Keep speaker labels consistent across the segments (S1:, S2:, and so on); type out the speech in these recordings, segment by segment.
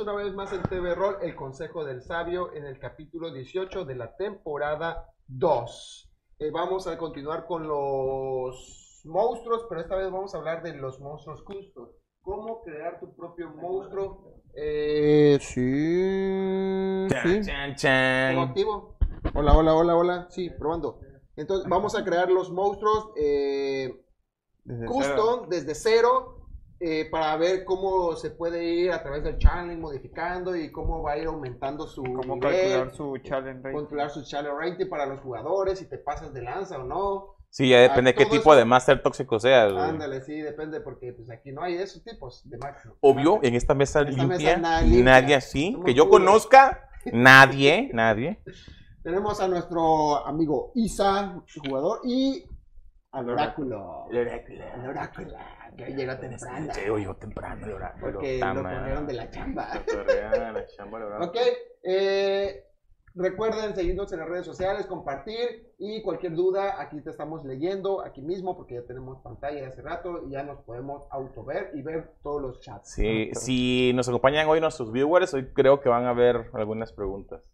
S1: Una vez más en TV Roll, el Consejo del Sabio, en el capítulo 18 de la temporada 2. Eh, vamos a continuar con los monstruos, pero esta vez vamos a hablar de los monstruos justos. ¿Cómo crear tu propio monstruo? Eh, sí. sí.
S2: Chan, chan.
S1: ¿Todo activo? Hola, hola, hola, hola. Sí, probando. Entonces, vamos a crear los monstruos eh,
S2: Desde
S1: custom
S2: cero.
S1: desde cero eh, para ver cómo se puede ir a través del challenge modificando y cómo va a ir aumentando su
S3: Cómo
S1: nivel,
S3: calcular su challenge rate.
S1: controlar su challenge rating para los jugadores, si te pasas de lanza o no.
S2: Sí, ya depende de qué
S1: todo
S2: tipo
S1: eso-
S2: de Master tóxico seas.
S1: Ándale, sí, depende porque pues aquí no hay esos tipos de máximo.
S2: Obvio, en esta mesa
S1: En esta
S2: limpia,
S1: mesa nadie
S2: así, que yo
S1: puros.
S2: conozca, nadie, nadie.
S1: Tenemos a nuestro amigo Isa, jugador, y al oráculo. El oráculo, que hoy llegó temprano.
S2: Yo temprano, el oráculo,
S1: Porque lo corrieron de la chamba.
S3: Cotorrea, la chamba, la verdad.
S1: Ok, eh, recuerden seguirnos en las redes sociales, compartir y cualquier duda, aquí te estamos leyendo, aquí mismo, porque ya tenemos pantalla de hace rato y ya nos podemos autover y ver todos los chats.
S2: Sí, si nos acompañan hoy nuestros viewers, hoy creo que van a ver algunas preguntas.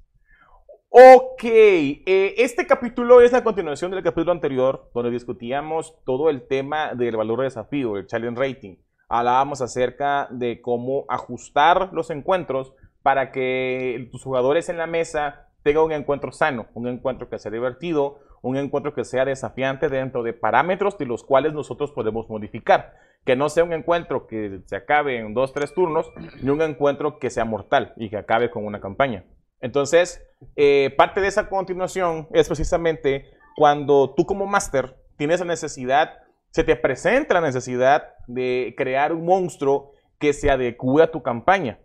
S2: Ok, eh, este capítulo es la continuación del capítulo anterior, donde discutíamos todo el tema del valor de desafío, el challenge rating. Hablábamos acerca de cómo ajustar los encuentros para que tus jugadores en la mesa tengan un encuentro sano, un encuentro que sea divertido, un encuentro que sea desafiante dentro de parámetros de los cuales nosotros podemos modificar. Que no sea un encuentro que se acabe en dos, tres turnos, ni un encuentro que sea mortal y que acabe con una campaña. Entonces, eh, parte de esa continuación es precisamente cuando tú como máster tienes la necesidad, se te presenta la necesidad de crear un monstruo que se adecue a tu campaña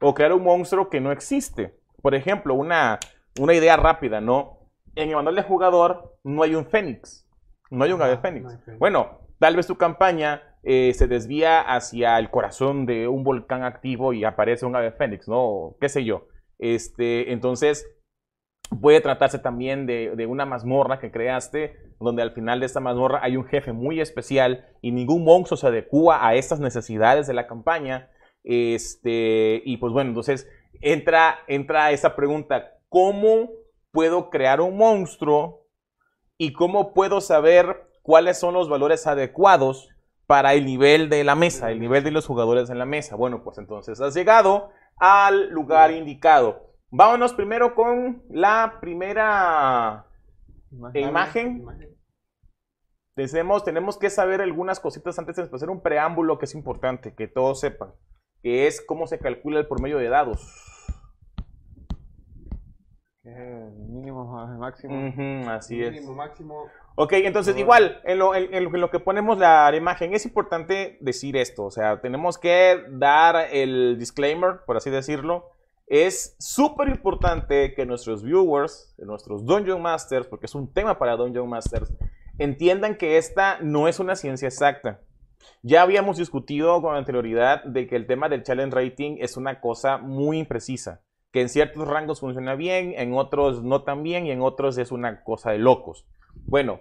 S2: o crear un monstruo que no existe. Por ejemplo, una, una idea rápida, ¿no? En el manual de jugador no hay un fénix, no hay un ave fénix. Bueno, tal vez tu campaña eh, se desvía hacia el corazón de un volcán activo y aparece un ave fénix, ¿no? ¿Qué sé yo? Este, entonces, puede tratarse también de, una mazmorra que creaste, donde al final de esta mazmorra hay un jefe muy especial y ningún monstruo se adecua a estas necesidades de la campaña. Este, y pues bueno, entonces entra, entra esa pregunta, ¿cómo puedo crear un monstruo y cómo puedo saber cuáles son los valores adecuados para el nivel de la mesa, el nivel de los jugadores en la mesa? Bueno, pues entonces has llegado al lugar indicado. Vámonos primero con la primera imagen. Tenemos, tenemos que saber algunas cositas antes de hacer un preámbulo que es importante, que todos sepan, que es cómo se calcula el promedio de dados.
S3: Eh, mínimo más máximo.
S2: Así es.
S1: Mínimo, máximo.
S2: Ok, entonces igual, en lo, en- en lo que ponemos la imagen, es importante decir esto, o sea, tenemos que dar el disclaimer, por así decirlo. Es súper importante que nuestros viewers, nuestros Dungeon Masters, porque es un tema para Dungeon Masters, entiendan que esta no es una ciencia exacta. Ya habíamos discutido con anterioridad de que el tema del challenge rating es una cosa muy imprecisa, que en ciertos rangos funciona bien, en otros no tan bien y en otros es una cosa de locos. Bueno,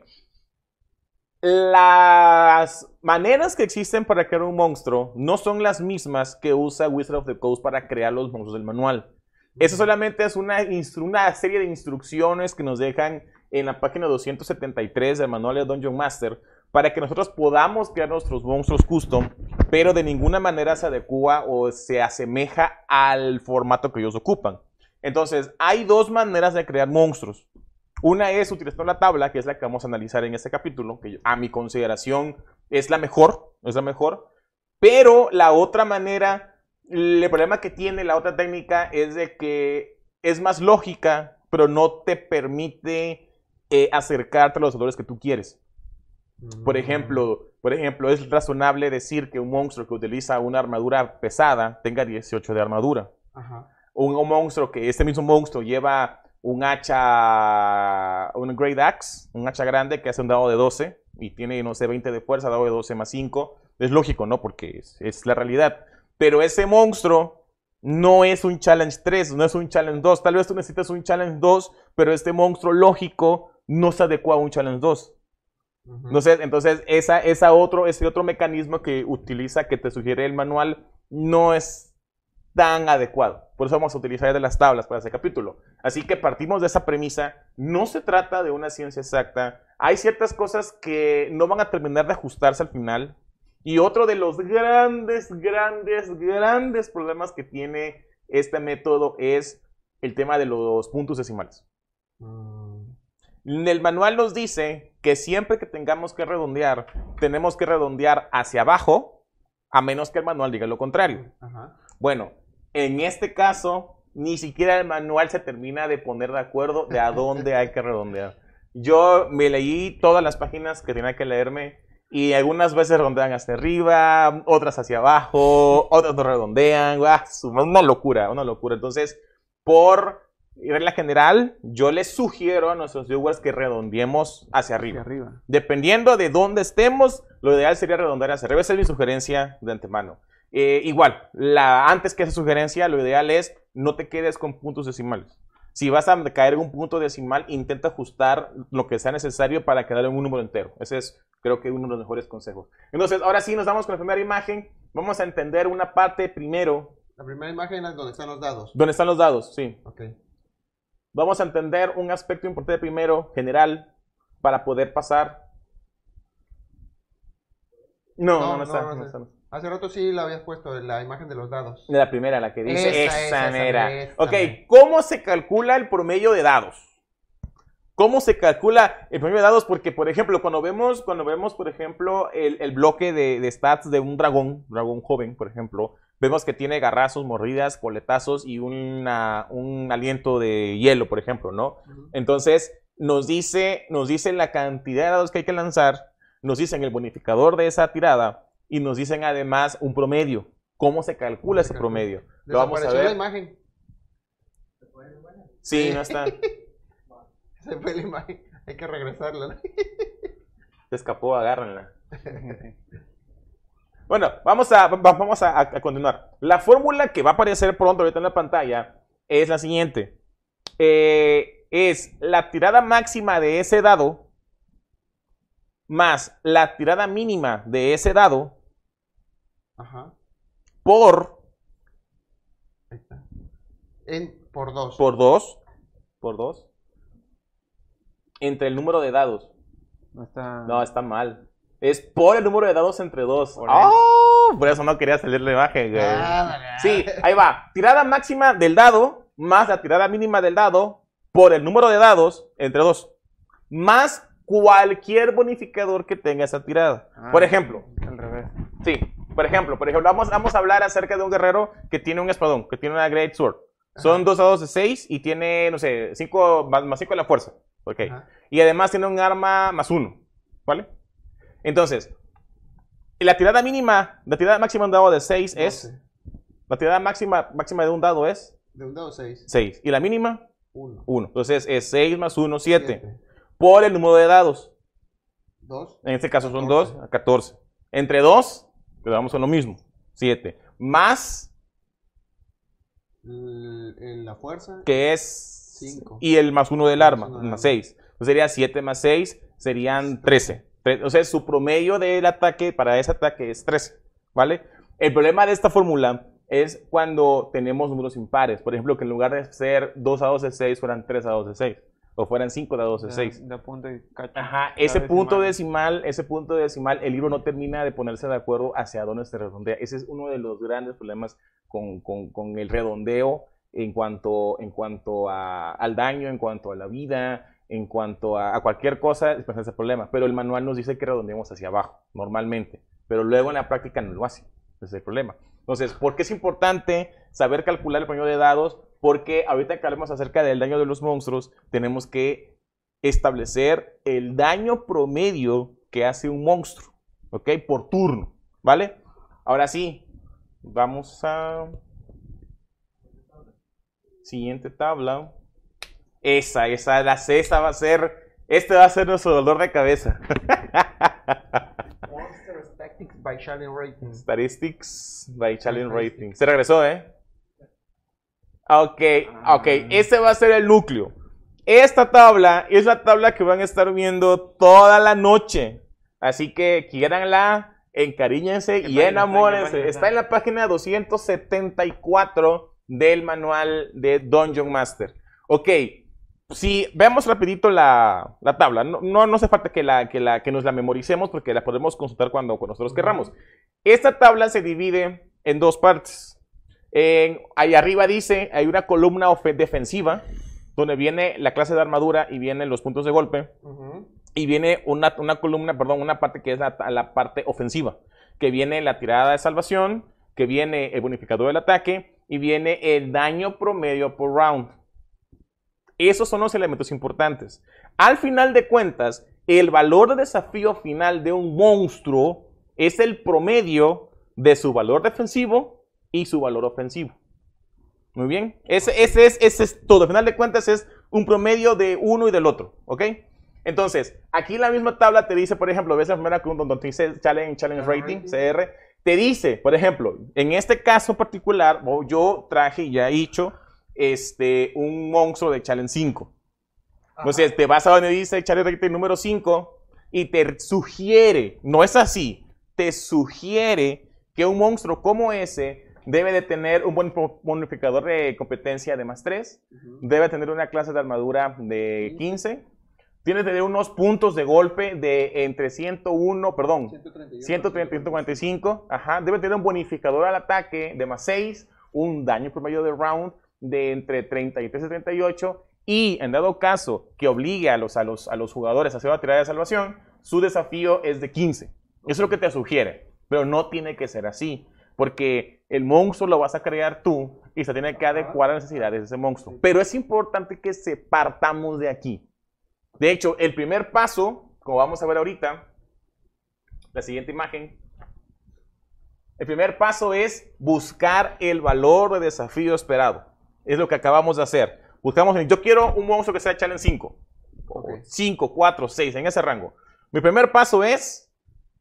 S2: las maneras que existen para crear un monstruo no son las mismas que usa Wizard of the Coast para crear los monstruos del manual. Eso solamente es una, una serie de instrucciones que nos dejan en la página 273 del manual de Dungeon Master para que nosotros podamos crear nuestros monstruos custom, pero de ninguna manera se adecua o se asemeja al formato que ellos ocupan. Entonces, hay dos maneras de crear monstruos. Una es utilizando la tabla, que es la que vamos a analizar en este capítulo, que a mi consideración es la mejor, es la mejor. Pero la otra manera, el problema que tiene la otra técnica es de que es más lógica, pero no te permite eh, acercarte a los valores que tú quieres. Por ejemplo, por ejemplo, es razonable decir que un monstruo que utiliza una armadura pesada tenga 18 de armadura.
S1: Ajá.
S2: Un, un monstruo que este mismo monstruo lleva un hacha, un Great Axe, un hacha grande que hace un dado de 12 y tiene, no sé, 20 de fuerza, dado de 12 más 5. Es lógico, ¿no? Porque es, es la realidad. Pero ese monstruo no es un Challenge 3, no es un Challenge 2. Tal vez tú necesitas un Challenge 2, pero este monstruo lógico no se adecua a un Challenge 2.
S1: Ujú.
S2: Entonces, entonces esa, esa otro, ese otro mecanismo que utiliza, que te sugiere el manual, no es tan adecuado. Por eso vamos a utilizar de las tablas para ese capítulo. Así que partimos de esa premisa. No se trata de una ciencia exacta. Hay ciertas cosas que no van a terminar de ajustarse al final. Y otro de los grandes, grandes, grandes problemas que tiene este método es el tema de los puntos decimales. En el manual nos dice que siempre que tengamos que redondear, tenemos que redondear hacia abajo, a menos que el manual diga lo contrario.
S1: Ajá.
S2: Bueno, en este caso, ni siquiera el manual se termina de poner de acuerdo de a dónde hay que redondear. Yo me leí todas las páginas que tenía que leerme y algunas veces redondean hacia arriba, otras hacia abajo, otras no redondean. ¡ah! Una locura, una locura. Entonces, por regla general, yo les sugiero a nuestros viewers que redondeemos hacia
S3: Hacia
S2: arriba.
S3: arriba.
S2: Dependiendo de dónde estemos, lo ideal sería redondear hacia arriba. Esa es mi sugerencia de antemano. Eh, igual, la, antes que esa sugerencia, lo ideal es no te quedes con puntos decimales. Si vas a caer en un punto decimal, intenta ajustar lo que sea necesario para quedar en un número entero. Ese es, creo que, uno de los mejores consejos. Entonces, ahora sí, nos vamos con la primera imagen. Vamos a entender una parte primero.
S1: La primera imagen es donde están los dados.
S2: ¿Dónde están los dados? Sí.
S1: Ok.
S2: Vamos a entender un aspecto importante primero, general, para poder pasar. No, no,
S1: No,
S2: no,
S1: no,
S2: está.
S1: no
S2: no
S1: sé.
S2: está, no está.
S1: Hace rato sí la habías puesto, la imagen de los dados.
S2: De la primera, la que dice
S1: Esa,
S2: esa, ok. ¿cómo se calcula el promedio de dados? ¿Cómo se calcula el promedio de dados? Porque, por ejemplo, cuando vemos, cuando vemos por ejemplo, el, el bloque de, de stats de un dragón, dragón joven, por ejemplo, vemos que tiene garrazos, mordidas, coletazos y una- un aliento de hielo, por ejemplo, ¿no? Entonces, nos dice, nos dice la cantidad de dados que hay que lanzar, nos dicen el bonificador de esa tirada y nos dicen además un promedio. ¿Cómo se calcula
S1: ¿Cómo se
S2: ese promedio? Lo vamos a
S1: Desapareció la
S2: ver.
S1: imagen.
S2: Sí, no está.
S1: Se fue la imagen. Hay que regresarla. ¿no?
S2: Se escapó, agárrenla. Bueno, vamos a, va- vamos a, a continuar. La fórmula que va a aparecer pronto ahorita en la pantalla es la siguiente. Eh, es la tirada máxima de ese dado más la tirada mínima de ese dado
S1: Ajá.
S2: por
S1: Ahí está. En, por dos.
S2: por 2 por 2 entre el número de dados.
S3: No está.
S2: No, está mal. Es por el número de dados entre 2.
S3: Por
S2: ¡Oh! Por eso no quería salir la imagen, güey.
S1: Ah,
S2: Sí, ahí va. Tirada máxima del dado más la tirada mínima del dado por el número de dados entre 2. Más cualquier bonificador que tenga esa tirada.
S3: Ah,
S2: Por ejemplo,
S3: Al revés.
S2: Sí, por ejemplo, por ejemplo, vamos, vamos a hablar acerca de un guerrero que tiene un espadón, que tiene una Great Sword. Son dos dados de 6 y tiene, no sé, 5 más 5 de la fuerza. Ok.
S1: Ajá.
S2: Y además tiene un arma más 1. ¿Vale? Entonces, la tirada mínima, la tirada máxima de un dado de 6 es. La tirada máxima, máxima de un dado es
S1: De un dado seis.
S2: 6. Y la mínima,
S1: Uno.
S2: 1. Entonces es 6 más 1, 7.
S1: Siete.
S2: Por el número de dados.
S1: Dos.
S2: En este caso son
S1: 14.
S2: 2 a 14. Entre 2, quedamos en lo mismo. 7. Más
S1: la fuerza.
S2: que es
S1: Cinco.
S2: y el más uno del arma, más
S1: arma.
S2: 6. Entonces sería 7 más 6, serían 13. Tre- O sea, su promedio del ataque para ese ataque es 13, ¿vale? El problema de esta fórmula es cuando tenemos números impares. Por ejemplo, que en lugar de ser 2 dados de 6 fueran 3 dados de 6. O fueran 5 dados de 6.
S3: De punto y cacho.
S2: Ajá, ese punto
S3: decimal.
S2: decimal, ese punto decimal, el libro no termina de ponerse de acuerdo hacia dónde se redondea. Ese es uno de los grandes problemas con, con- con el redondeo en cuanto, en cuanto a- al daño, en cuanto a la vida, en cuanto a, a cualquier cosa, es ese problema. Pero el manual nos dice que redondeemos hacia abajo, normalmente. Pero luego en la práctica no lo hace. Ese es el problema. Entonces, ¿por qué es importante saber calcular el promedio de dados? Porque ahorita que hablemos acerca del daño de los monstruos, tenemos que establecer el daño promedio que hace un monstruo, ¿ok? Por turno, ¿vale? Ahora sí, vamos a... Siguiente tabla. Esa, esa, la esa va a ser... Este va a ser nuestro dolor de cabeza.
S1: Monster Tactics by Shannon Rating.
S2: Statistics by Challenge Rating. Se regresó, ¿eh? Ok, ok. Este va a ser el núcleo. Esta tabla es la tabla que van a estar viendo toda la noche. Así que quiéranla. encariñense
S3: ¿Qué
S2: y enamórense. Está en la página 274 del manual de Dungeon Master. Ok, si vemos rapidito la, la tabla, no, no, no hace falta que, la, que, la, que nos la memoricemos porque la podemos consultar cuando, cuando nosotros querramos. Esta tabla se divide en dos partes. En- ahí arriba dice, hay una columna defensiva donde viene la clase de armadura y vienen los puntos de golpe. Y viene una, una columna, perdón, una parte que es la, la parte ofensiva, que viene la tirada de salvación, que viene el bonificador del ataque y viene el daño promedio por round. Esos son los elementos importantes. Al final de cuentas, el valor de desafío final de un monstruo es el promedio de su valor defensivo y su valor ofensivo. Muy bien. Ese, ese es, ese es todo. Al final de cuentas es un promedio de uno y del otro. ¿Ok? Entonces, aquí la misma tabla te dice, por ejemplo, ves la primera columna donde dice Challenge, challenge Rating. CR, te dice, por ejemplo, en este caso particular, yo traje y ya he hecho este, un monstruo de Challenge 5. Entonces, te vas a donde dice Challenge Rating número 5 y te sugiere, no es así, te sugiere que un monstruo como ese debe de tener un buen bonificador de competencia de más 3, debe tener una clase de armadura de 15, tiene que tener unos puntos de golpe de entre 101, perdón,
S1: 131.
S2: 130 y 145, ajá, debe tener un bonificador al ataque de más 6, un daño promedio de round de entre 33 y 38 y en dado caso que obligue a los, a los, a los jugadores a hacer una tirada de salvación, su desafío es de 15. Eso es lo que te sugiere, pero no tiene que ser así, porque el monstruo lo vas a crear tú y se tiene que adecuar a las necesidades de ese monstruo. Pero es importante que se partamos de aquí. De hecho, el primer paso, como vamos a ver ahorita, la siguiente imagen, el primer paso es buscar el valor de desafío esperado. Es lo que acabamos de hacer. Buscamos, yo quiero un monstruo que sea challenge 5.
S1: Ok.
S2: 5, 4, 6, en ese rango. Mi primer paso es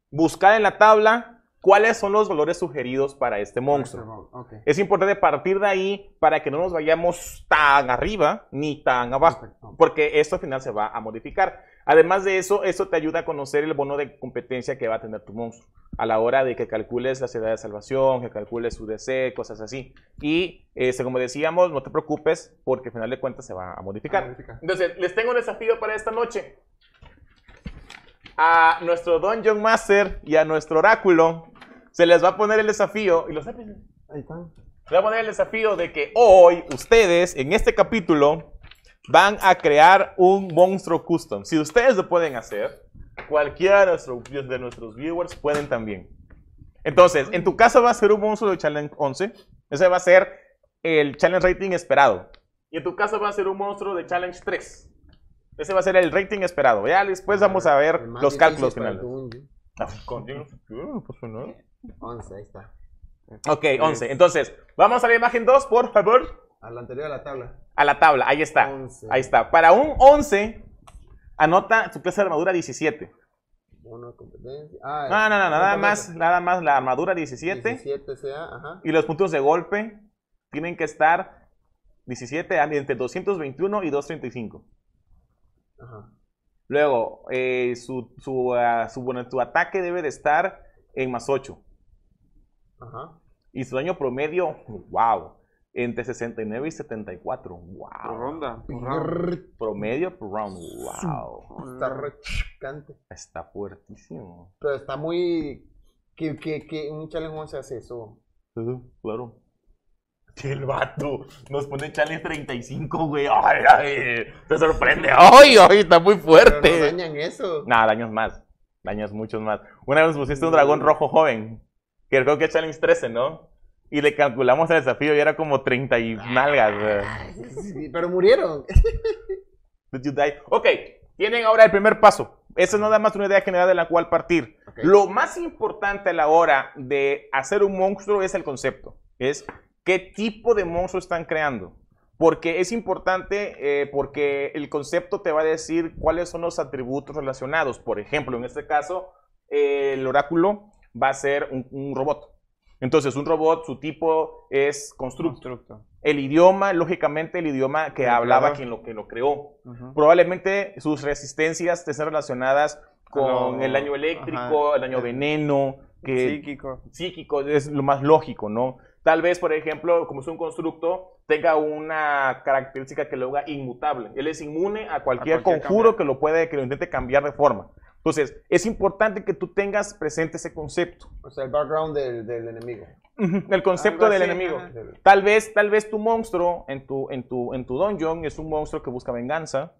S2: buscar en la tabla cuáles son los valores sugeridos para este monstruo.
S1: Ok.
S2: Es importante partir de ahí para que no nos vayamos tan arriba ni tan abajo,
S1: Perfecto.
S2: porque esto al final se va a modificar. Además de eso, eso te ayuda a conocer el bono de competencia que va a tener tu monstruo a la hora de que calcules la ciudad de salvación, que calcules su DC, cosas así. Y este, como decíamos, no te preocupes porque al final de cuentas se va a modificar.
S1: A modificar.
S2: Entonces, les tengo un desafío para esta noche. A nuestro Dungeon Master y a nuestro Oráculo se les va a poner el desafío, y los
S1: Ahí están.
S2: les voy a poner el desafío de que hoy ustedes, en este capítulo, van a crear un monstruo custom. Si ustedes lo pueden hacer, cualquiera de, de nuestros viewers pueden también. Entonces, en tu caso va a ser un monstruo de Challenge 11. Ese va a ser el Challenge Rating esperado. Y en tu caso va a ser un monstruo de Challenge 3. Ese va a ser el rating esperado. Ya después vamos a ver los cálculos finales.
S1: tu Dungeon.
S2: Ah, con- no pasa nada.
S1: 11, ahí está.
S2: Ok, 11. Entonces, vamos a la imagen 2, por favor.
S1: A la anterior a la tabla.
S2: A la tabla, ahí está.
S1: 11.
S2: Ahí está. Para un 11, anota su clase de armadura 17.
S1: Uno competencia. Ah,
S2: No, no, no, nada más, nada más la armadura 17.
S1: 17 sea, ajá.
S2: Y los puntos de golpe tienen que estar 17 a- entre 221 y 235.
S1: Ajá.
S2: Luego, eh, su, su, su, bueno, tu ataque debe de estar en más 8.
S1: Ajá.
S2: Y su daño promedio, wow, entre 69 y 74.
S3: Por
S2: Wow.
S3: ronda. por round.
S1: Brrr,
S2: Promedio por round. Wow.
S1: Está re chocante.
S2: Está fuertísimo.
S1: Pero está muy. Que, que, que un challenge 11 hace eso.
S2: Claro. Que el vato nos pone challenge 35, güey. Ay, ay, te sorprende. Ay, ay, está muy
S1: Pero
S2: fuerte.
S1: no dañan eso.
S2: Nada, daños más. Daños muchos más. Una vez nos pusiste un dragón rojo joven. Que creo que es challenge 13, ¿no? Y le calculamos el desafío y era como 30 y nalgas. güey.
S1: Sí, pero murieron.
S2: Did you die? Ok, tienen ahora el primer paso. Esa es nada más una idea general de la cual partir. Lo más importante a la hora de hacer un monstruo es el concepto. Es qué tipo de monstruo están creando. Porque es importante, eh, porque el concepto te va a decir cuáles son los atributos relacionados. Por ejemplo, en este caso, eh, el oráculo va a ser un, un robot. Entonces, un robot, su tipo es constructo.
S3: Constructo.
S2: El idioma, lógicamente, el idioma que
S3: El
S2: hablaba
S3: creador.
S2: quien lo, que lo creó.
S3: Ujú.
S2: Probablemente sus resistencias estén relacionadas con
S3: lo-
S2: el daño eléctrico,
S3: ajá.
S2: el daño veneno, que
S3: Psíquico.
S2: psíquico es lo más lógico, ¿no? Tal vez, por ejemplo, como es un constructo, tenga una característica que lo haga inmutable. Él es inmune a cualquier,
S3: cualquier
S2: conjuro
S3: cambio.
S2: que lo puede, que lo intente cambiar de forma. Entonces, es importante que tú tengas presente ese concepto.
S1: O sea, el background del, del enemigo.
S2: El concepto
S3: Algo
S2: del
S3: así,
S2: enemigo.
S3: ajá.
S2: Tal vez, tal vez tu monstruo en tu, en tu, en tu dungeon es un monstruo que busca venganza.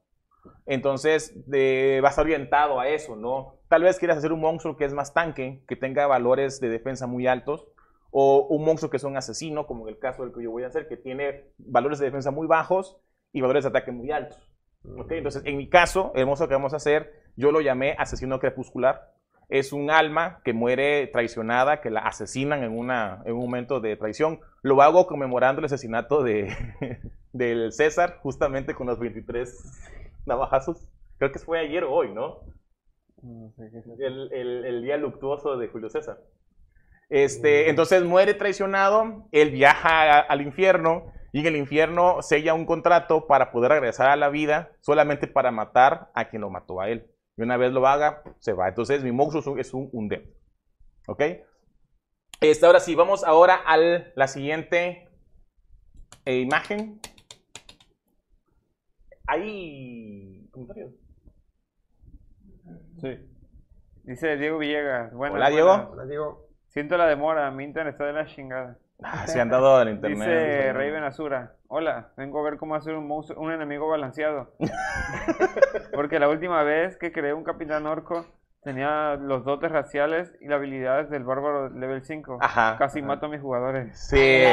S2: Entonces de- vas orientado a eso, ¿no? Tal vez quieras hacer un monstruo que es más tanque, que tenga valores de defensa muy altos, o un monstruo que es un asesino, como en el caso del que yo voy a hacer, que tiene valores de defensa muy bajos y valores de ataque muy altos. ¿ok? Entonces, en mi caso, el monstruo que vamos a hacer, yo lo llamé asesino crepuscular. Es un alma que muere traicionada, que la asesinan en, una, en un momento de traición. Lo hago conmemorando el asesinato de, del César, justamente con los 23 navajazos. Creo que fue ayer o hoy, ¿no? El- el día luctuoso de Julio César. Este, entonces muere traicionado, él viaja a- al infierno y en el infierno sella un contrato para poder regresar a la vida solamente para matar a quien lo mató a él. Y una vez lo haga, se va. Entonces mi monstruo es un, es un undead. ¿Ok? Este, ahora sí, vamos ahora a la siguiente eh, imagen. Hay comentarios.
S3: Sí. Dice Diego Villegas. Buenas,
S2: Hola, Diego.
S1: Ahora digo,
S3: Siento la demora, mi internet está de la chingada.
S2: Ah, se han dado al internet.
S3: Dice Raven Azura. Hola, vengo a ver cómo hacer un monstruo, un enemigo balanceado. Porque la última vez que creé un capitán orco tenía los dotes raciales y las habilidades del bárbaro level 5.
S2: Ajá.
S3: Casi mato a mis jugadores.
S2: Sí,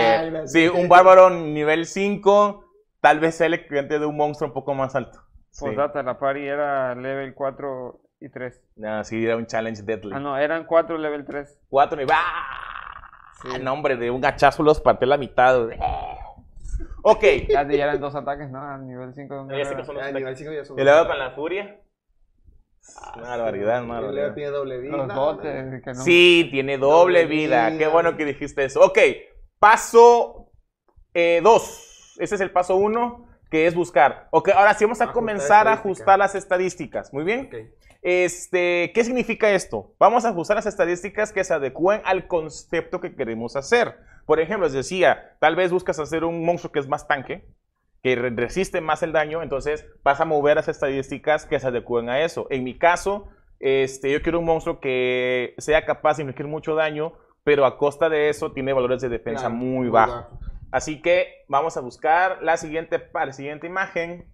S2: sí, un bárbaro nivel 5, tal vez sea el equivalente de un monstruo un poco más alto. Sí.
S3: Postdata, la pari era level 4 y 3.
S2: No, sí, era un challenge deadly.
S3: Ah, no, eran 4 level 3.
S2: Cuatro niveles. ¡Ah! No, hombre, de un hachazo los partió la mitad. Ok.
S3: Ya, ya eran dos ataques, ¿no? A nivel 5.
S2: Ya sé que son los
S1: a
S2: ataques.
S1: nivel 5 ya son.
S2: ¿Y luego con la furia? Barbaridad,
S1: Y luego
S2: barbaridad.
S1: tiene doble vida.
S3: Los dotes, que no.
S2: Sí, tiene doble
S1: Doble
S2: vida.
S1: vida.
S2: Qué bueno que dijiste eso. Ok, paso 2. Ese es el paso 1, que es buscar. Ok, ahora sí vamos a
S1: Ajustar
S2: comenzar a ajustar las estadísticas. Muy bien.
S1: Ok.
S2: Este, ¿Qué significa esto? Vamos a ajustar las estadísticas que se adecúen al concepto que queremos hacer. Por ejemplo, les decía, tal vez buscas hacer un monstruo que es más tanque, que re- resiste más el daño, entonces vas a mover las estadísticas que se adecúen a eso. En mi caso, este, yo quiero un monstruo que sea capaz de infligir mucho daño, pero a costa de eso tiene valores de defensa
S1: Claro,
S2: muy bajos. Así que vamos a buscar la siguiente, la siguiente imagen.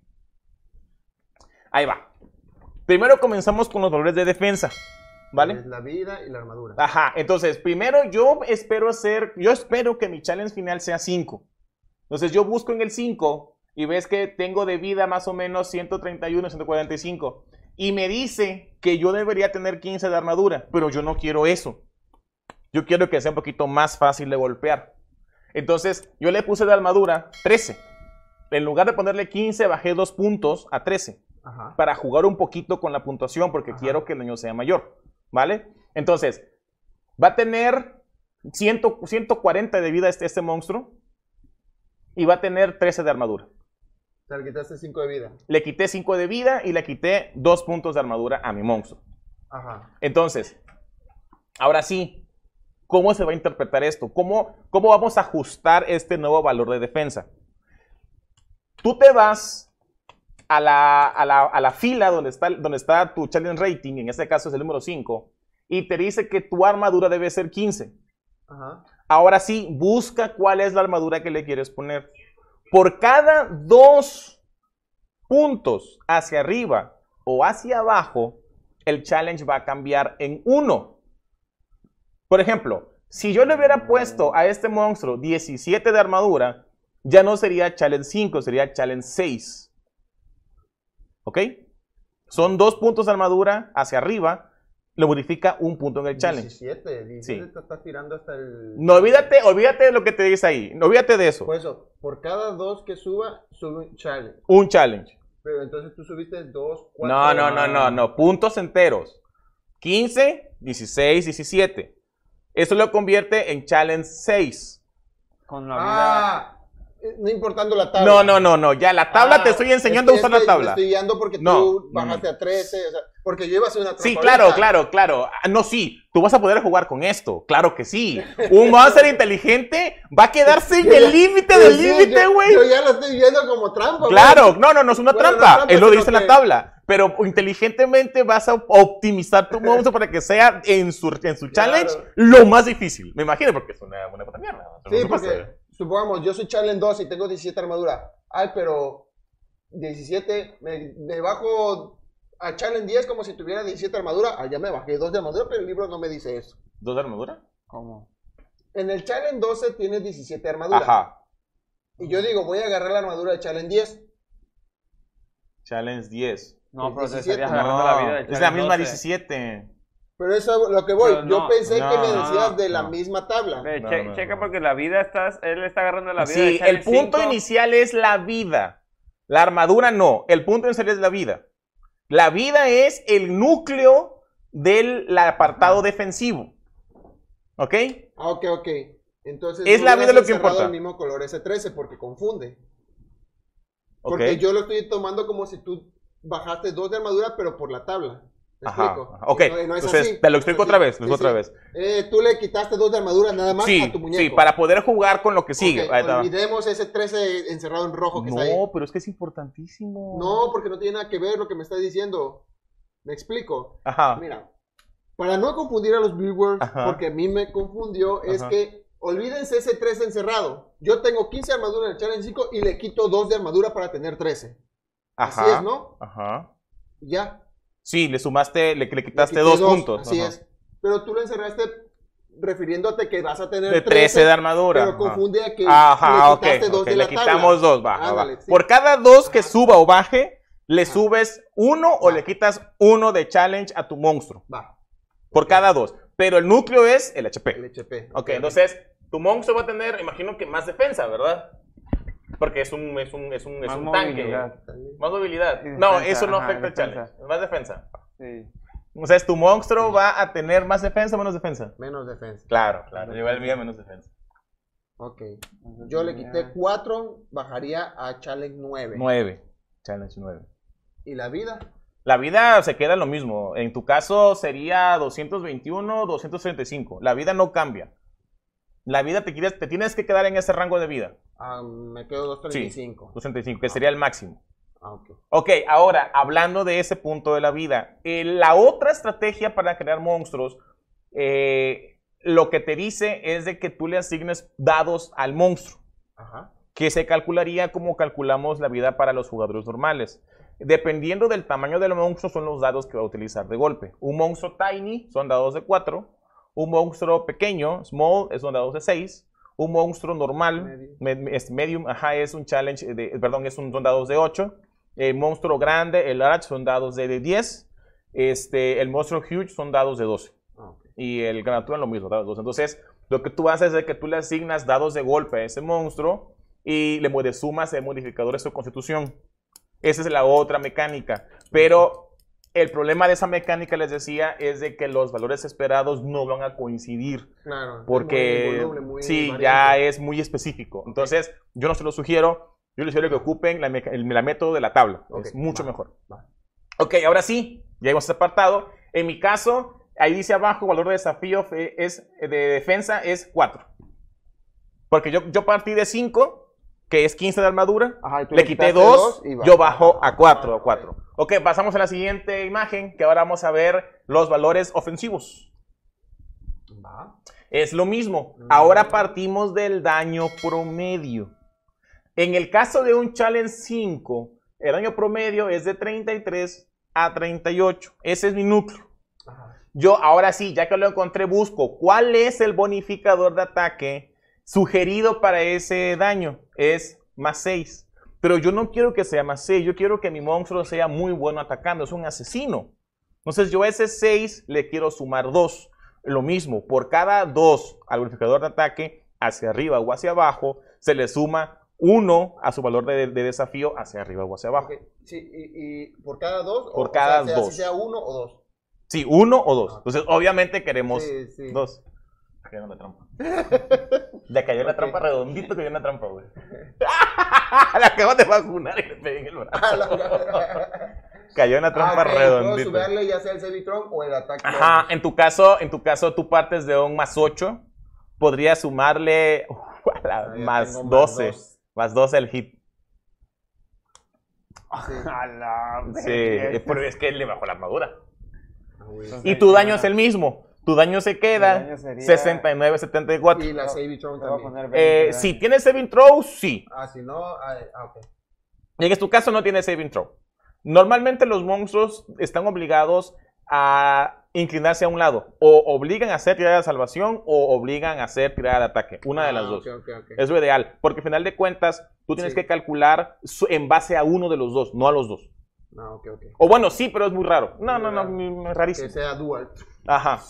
S2: Ahí va. Primero comenzamos con los valores de defensa. ¿Vale?
S1: Es la vida y la armadura.
S2: Ajá. Entonces, primero yo espero hacer, yo espero que mi challenge final sea 5. Entonces yo busco en el 5 y ves que tengo de vida más o menos 131, 145. Y me dice que yo debería tener 15 de armadura, pero yo no quiero eso. Yo quiero que sea un poquito más fácil de golpear. Entonces yo le puse de armadura 13. En lugar de ponerle 15, bajé 2 puntos a 13
S1: Ajá.
S2: para jugar un poquito con la puntuación porque
S1: Ajá.
S2: quiero que el daño sea mayor, ¿vale? Entonces, va a tener 100 140 de vida este, este monstruo y va a tener 13 de armadura.
S1: O sea, le quitaste 5 de vida.
S2: Le quité 5 de vida y le quité 2 puntos de armadura a mi monstruo.
S1: Ajá.
S2: Entonces, ahora sí, ¿cómo se va a interpretar esto? ¿Cómo, cómo vamos a ajustar este nuevo valor de defensa? Tú te vas a la, a la- a la fila donde está, donde está tu challenge rating, en este caso es el número 5, y te dice que tu armadura debe ser 15.
S1: Ajá.
S2: Ahora sí, busca cuál es la armadura que le quieres poner. Por cada dos puntos hacia arriba o hacia abajo, el challenge va a cambiar en uno. Por ejemplo, si yo le hubiera puesto a este monstruo 17 de armadura, ya no sería challenge 5, sería challenge 6. ¿Ok? Son dos puntos de armadura hacia arriba, le modifica un punto en el challenge.
S1: 17. 17
S2: Sí.
S1: te estás tirando hasta el.
S2: No, olvídate, olvídate de lo que te dice ahí. No olvídate de eso.
S1: Por eso, por cada 2 que suba, sube un challenge.
S2: Un challenge.
S1: Pero entonces tú subiste 2, 4.
S2: No, no, no, no, no. Puntos enteros. 15, 16, 17. Eso lo convierte en challenge 6.
S3: Con la vida.
S1: Ah, no importando la tabla.
S2: No, no, no, no. Ya la tabla
S1: Ah,
S2: te estoy enseñando
S1: es
S2: a
S1: que
S2: usar la
S1: es que
S2: tabla.
S1: Estoy guiando porque
S2: No,
S1: tú
S2: no,
S1: bajaste a 13, o sea, porque yo iba a hacer una
S2: Sí, claro,
S1: ahorita.
S2: claro, claro. Ah, No, sí, tú vas a poder jugar con esto. Claro que sí. Un monster inteligente va a quedarse en el límite del límite, güey.
S1: Yo ya lo estoy viendo como trampa.
S2: Claro,
S1: güey.
S2: no, no, no es una
S1: Bueno, no
S2: trampa.
S1: trampa,
S2: Él lo dice en la tabla. Pero inteligentemente vas a optimizar tu monstruo para que sea en su, en su
S1: Claro.
S2: challenge lo más difícil. Me imagino, porque es una, una puta mierda.
S1: Sí, porque supongamos, yo soy challenge 2 y tengo 17 armadura. Ay, pero 17, me, me bajo a challenge 10 como si tuviera 17 armadura. Ah, ya me bajé 2 de armadura, pero el libro no me dice eso.
S2: ¿Dos de armadura?
S3: ¿Cómo?
S1: En el challenge 12 tienes 17 armadura.
S2: Ajá.
S1: Y yo digo, voy a agarrar la armadura de challenge 10.
S2: Challenge 10.
S3: No, pero te
S1: 17.
S3: estarías
S2: No,
S3: agarrando la vida de
S2: es la
S3: Challenge
S2: misma
S3: 12.
S2: 17.
S1: Pero eso es lo que voy. Yo pensé
S2: no,
S1: que me
S2: no,
S1: decías de la
S2: no.
S1: misma tabla.
S3: Che- checa
S2: no.
S3: porque la vida estás, él está agarrando la vida
S2: Sí, el punto
S3: 5.
S2: inicial es la vida. La armadura no. El punto inicial es la vida. La vida es el núcleo del apartado defensivo. ¿Ok?
S1: Ah, ok, ok. Entonces,
S2: Es la vida lo que importa.
S1: el mismo color S13 porque confunde. Porque yo lo estoy tomando como si tú bajaste dos de armadura, pero por la tabla. ¿Me
S2: Ajá.
S1: explico?
S2: Ok.
S1: No- no
S2: Entonces, te lo
S1: No
S2: explico otra vez. Lo
S1: Sí,
S2: otra vez.
S1: Eh, tú le quitaste dos de armadura nada más
S2: Sí,
S1: a tu muñeco.
S2: sí, para poder jugar con lo que sigue.
S1: Ok,
S2: Ahí está.
S1: olvidemos ese 13 encerrado en rojo que está ahí.
S2: No, pero es que es importantísimo.
S1: No, porque no tiene nada que ver lo que me estás diciendo. ¿Me explico?
S2: Ajá.
S1: Mira, para no confundir a los viewers,
S2: Ajá.
S1: porque a mí me confundió, es
S2: Ajá.
S1: que olvídense ese 13 encerrado. Yo tengo 15 armaduras en el Challenge 5 y le quito 2 de armadura para tener 13.
S2: Ajá.
S1: Así es, ¿no?
S2: Ajá.
S1: Ya.
S2: Sí, le sumaste, le, le
S1: le
S2: quitaste dos, puntos.
S1: Así
S2: Ajá.
S1: es. Pero tú lo encerraste refiriéndote que vas a tener
S2: De 13 de armadura.
S1: Pero confunde a que
S2: Ajá,
S1: le
S2: ok.
S1: quitaste dos de
S2: Le
S1: la
S2: quitamos
S1: tabla.
S2: dos, va.
S1: Sí.
S2: Por cada dos que
S1: Ajá.
S2: suba o baje, le
S1: Ajá.
S2: subes uno o le quitas uno de challenge a tu monstruo.
S1: Va,
S2: Por cada dos. Pero el núcleo es el HP.
S1: el HP.
S2: Ok, entonces tu monstruo va a tener, imagino que más defensa, ¿verdad? Porque es un, es un, es un, es un tanque. Más movilidad. No, eso no
S3: ajá,
S2: afecta
S3: defensa.
S2: challenge. Es más defensa.
S3: Sí.
S2: O sea, tu monstruo va a tener más defensa o menos defensa.
S1: Menos defensa.
S2: Claro, claro. Yo el mío menos defensa.
S1: Ok.
S3: Entonces,
S1: Yo le quité 4, bajaría a Challenge 9.
S2: 9. Challenge 9.
S1: ¿Y la vida?
S2: La vida se queda lo mismo. En tu caso sería 221, 235. La vida no cambia. La vida te, quieres- te tienes que quedar en ese rango de vida.
S1: Ah, me quedo 235.
S2: 235, que sería el máximo.
S1: Ah, ok.
S2: Ok, ahora, hablando de ese punto de la vida, eh, la otra estrategia para crear monstruos, eh, lo que te dice es de que tú le asignes dados al monstruo,
S1: Ajá.
S2: que se calcularía como calculamos la vida para los jugadores normales. Dependiendo del tamaño del monstruo, son los dados que va a utilizar de golpe. Un monstruo tiny son dados de 4, un monstruo pequeño, small, son dados de 6, un monstruo normal,
S1: Medium.
S2: me- es medium, ajá, es un challenge, de, perdón, es un, son dados de 8. El monstruo grande, el large, son dados de, de 10. Este, el monstruo huge son dados de 12.
S1: Ah.
S2: Y el gratuito lo mismo, dados de 12. Entonces, lo que tú haces es que tú le asignas dados de golpe a ese monstruo y le sumas el modificador de su constitución. Esa es la otra mecánica. Pero el problema de esa mecánica, les decía, es de que los valores esperados no van a coincidir.
S1: Claro.
S2: Porque
S1: muy voluble, muy
S2: sí,
S1: variante.
S2: ya es muy específico. Entonces, yo no se lo sugiero. Yo les sugiero que ocupen la, meca- el, la método de la tabla. Es mucho
S1: va,
S2: mejor.
S1: va.
S2: Ok, ahora sí, ya hemos apartado. En mi caso, ahí dice abajo, valor de desafío es, de defensa es 4. Porque yo, yo partí de 5, que es 15 de armadura.
S1: Ajá,
S2: Le quité
S1: quitaste
S2: 2,
S1: dos y va.
S2: yo bajo a 4.
S1: Ah,
S2: A 4. Ok, pasamos a la siguiente imagen, que ahora vamos a ver los valores ofensivos.
S1: Va.
S2: Es lo mismo.
S1: Mm.
S2: Ahora partimos del daño promedio. En el caso de un Challenge 5, el daño promedio es de 33 a 38. Ese es mi núcleo. Yo ahora sí, ya que lo encontré, busco cuál es el bonificador de ataque sugerido para ese daño. Es más 6. Pero yo no quiero que sea más 6. Yo quiero que mi monstruo sea muy bueno atacando. Es un asesino. Entonces yo a ese 6 le quiero sumar 2. Lo mismo, por cada 2 al bonificador de ataque, hacia arriba o hacia abajo, se le suma 1 a su valor de, de desafío hacia arriba o hacia abajo.
S1: Ok, Sí, y, y por cada dos.
S2: Por
S1: o,
S2: cada
S1: o sea, sea,
S2: dos.
S1: si sea uno o dos.
S2: Sí, uno o dos. Entonces, obviamente queremos
S1: Sí, sí.
S2: En la trampa. Le cayó en la trampa redondito, cayó en la trampa, güey. la acabas de vacunar y le pegué en el brazo. Cayó en la trampa
S1: Ah, ok, Puedo
S2: redondito.
S1: subirle ya sea el Savitron o el ataque.
S2: Ajá, en tu caso, en tu caso tú partes de un más 8, podrías sumarle uh, a la-
S1: Ah,
S2: más
S1: tengo
S2: 12,
S1: dos.
S2: más 12 el hit.
S1: Sí.
S3: La
S2: Sí,
S3: verga.
S2: pero es que él le bajó la armadura.
S1: Ah.
S2: Y tu daño es el mismo. Tu daño se queda
S3: daño sería-
S2: 69, 74.
S1: Y la también.
S3: poner 20
S2: Eh, si
S3: daño.
S2: tiene saving throw, sí.
S1: Ah, si no, ah, ah, ok.
S2: En tu caso no tiene saving throw. Normalmente los monstruos están obligados a inclinarse a un lado. O obligan a hacer tirada de salvación o obligan a hacer tirada de ataque. Una de
S1: Ah,
S2: las dos.
S1: ok, ok, ok.
S2: Es lo ideal. Porque al final de cuentas, tú tienes
S1: Sí.
S2: que calcular en base a uno de los dos, no a los dos.
S1: No, ok, ok.
S2: O bueno, sí, pero es muy raro. No,
S1: Muy
S2: no, no,
S1: raro. Que
S2: rarísimo.
S1: sea dual.
S2: Ajá.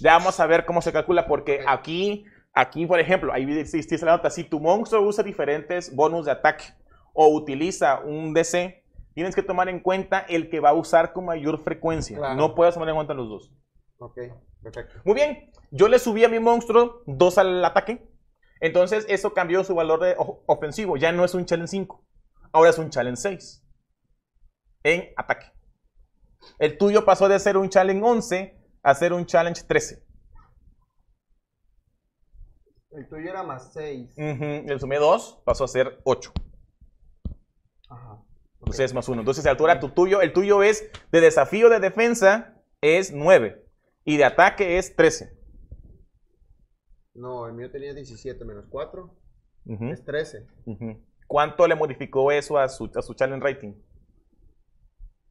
S2: Ya vamos a ver cómo se calcula, porque aquí, aquí, por ejemplo, ahí dice la nota, si tu monstruo usa diferentes bonus de ataque o utiliza un DC, tienes que tomar en cuenta el que va a usar con mayor frecuencia.
S1: Claro.
S2: No puedes tomar en cuenta los dos.
S1: Ok, perfecto.
S2: Muy bien, yo le subí a mi monstruo 2 al ataque, entonces eso cambió su valor de ofensivo, ya no es un challenge 5, ahora es un challenge 6 en ataque. El tuyo pasó de ser un challenge 11 a ser un challenge 13.
S1: El tuyo era más 6.
S2: Ujú, Le sumé 2, pasó a ser 8.
S1: Ajá.
S2: Entonces es más 1. Entonces a altura tu tuyo, el tuyo es de desafío de defensa es 9 y de ataque es 13.
S1: No, el mío tenía 17 menos 4.
S2: Ujú,
S1: Es 13.
S2: ujú. ¿Cuánto le modificó eso a su, a su challenge rating?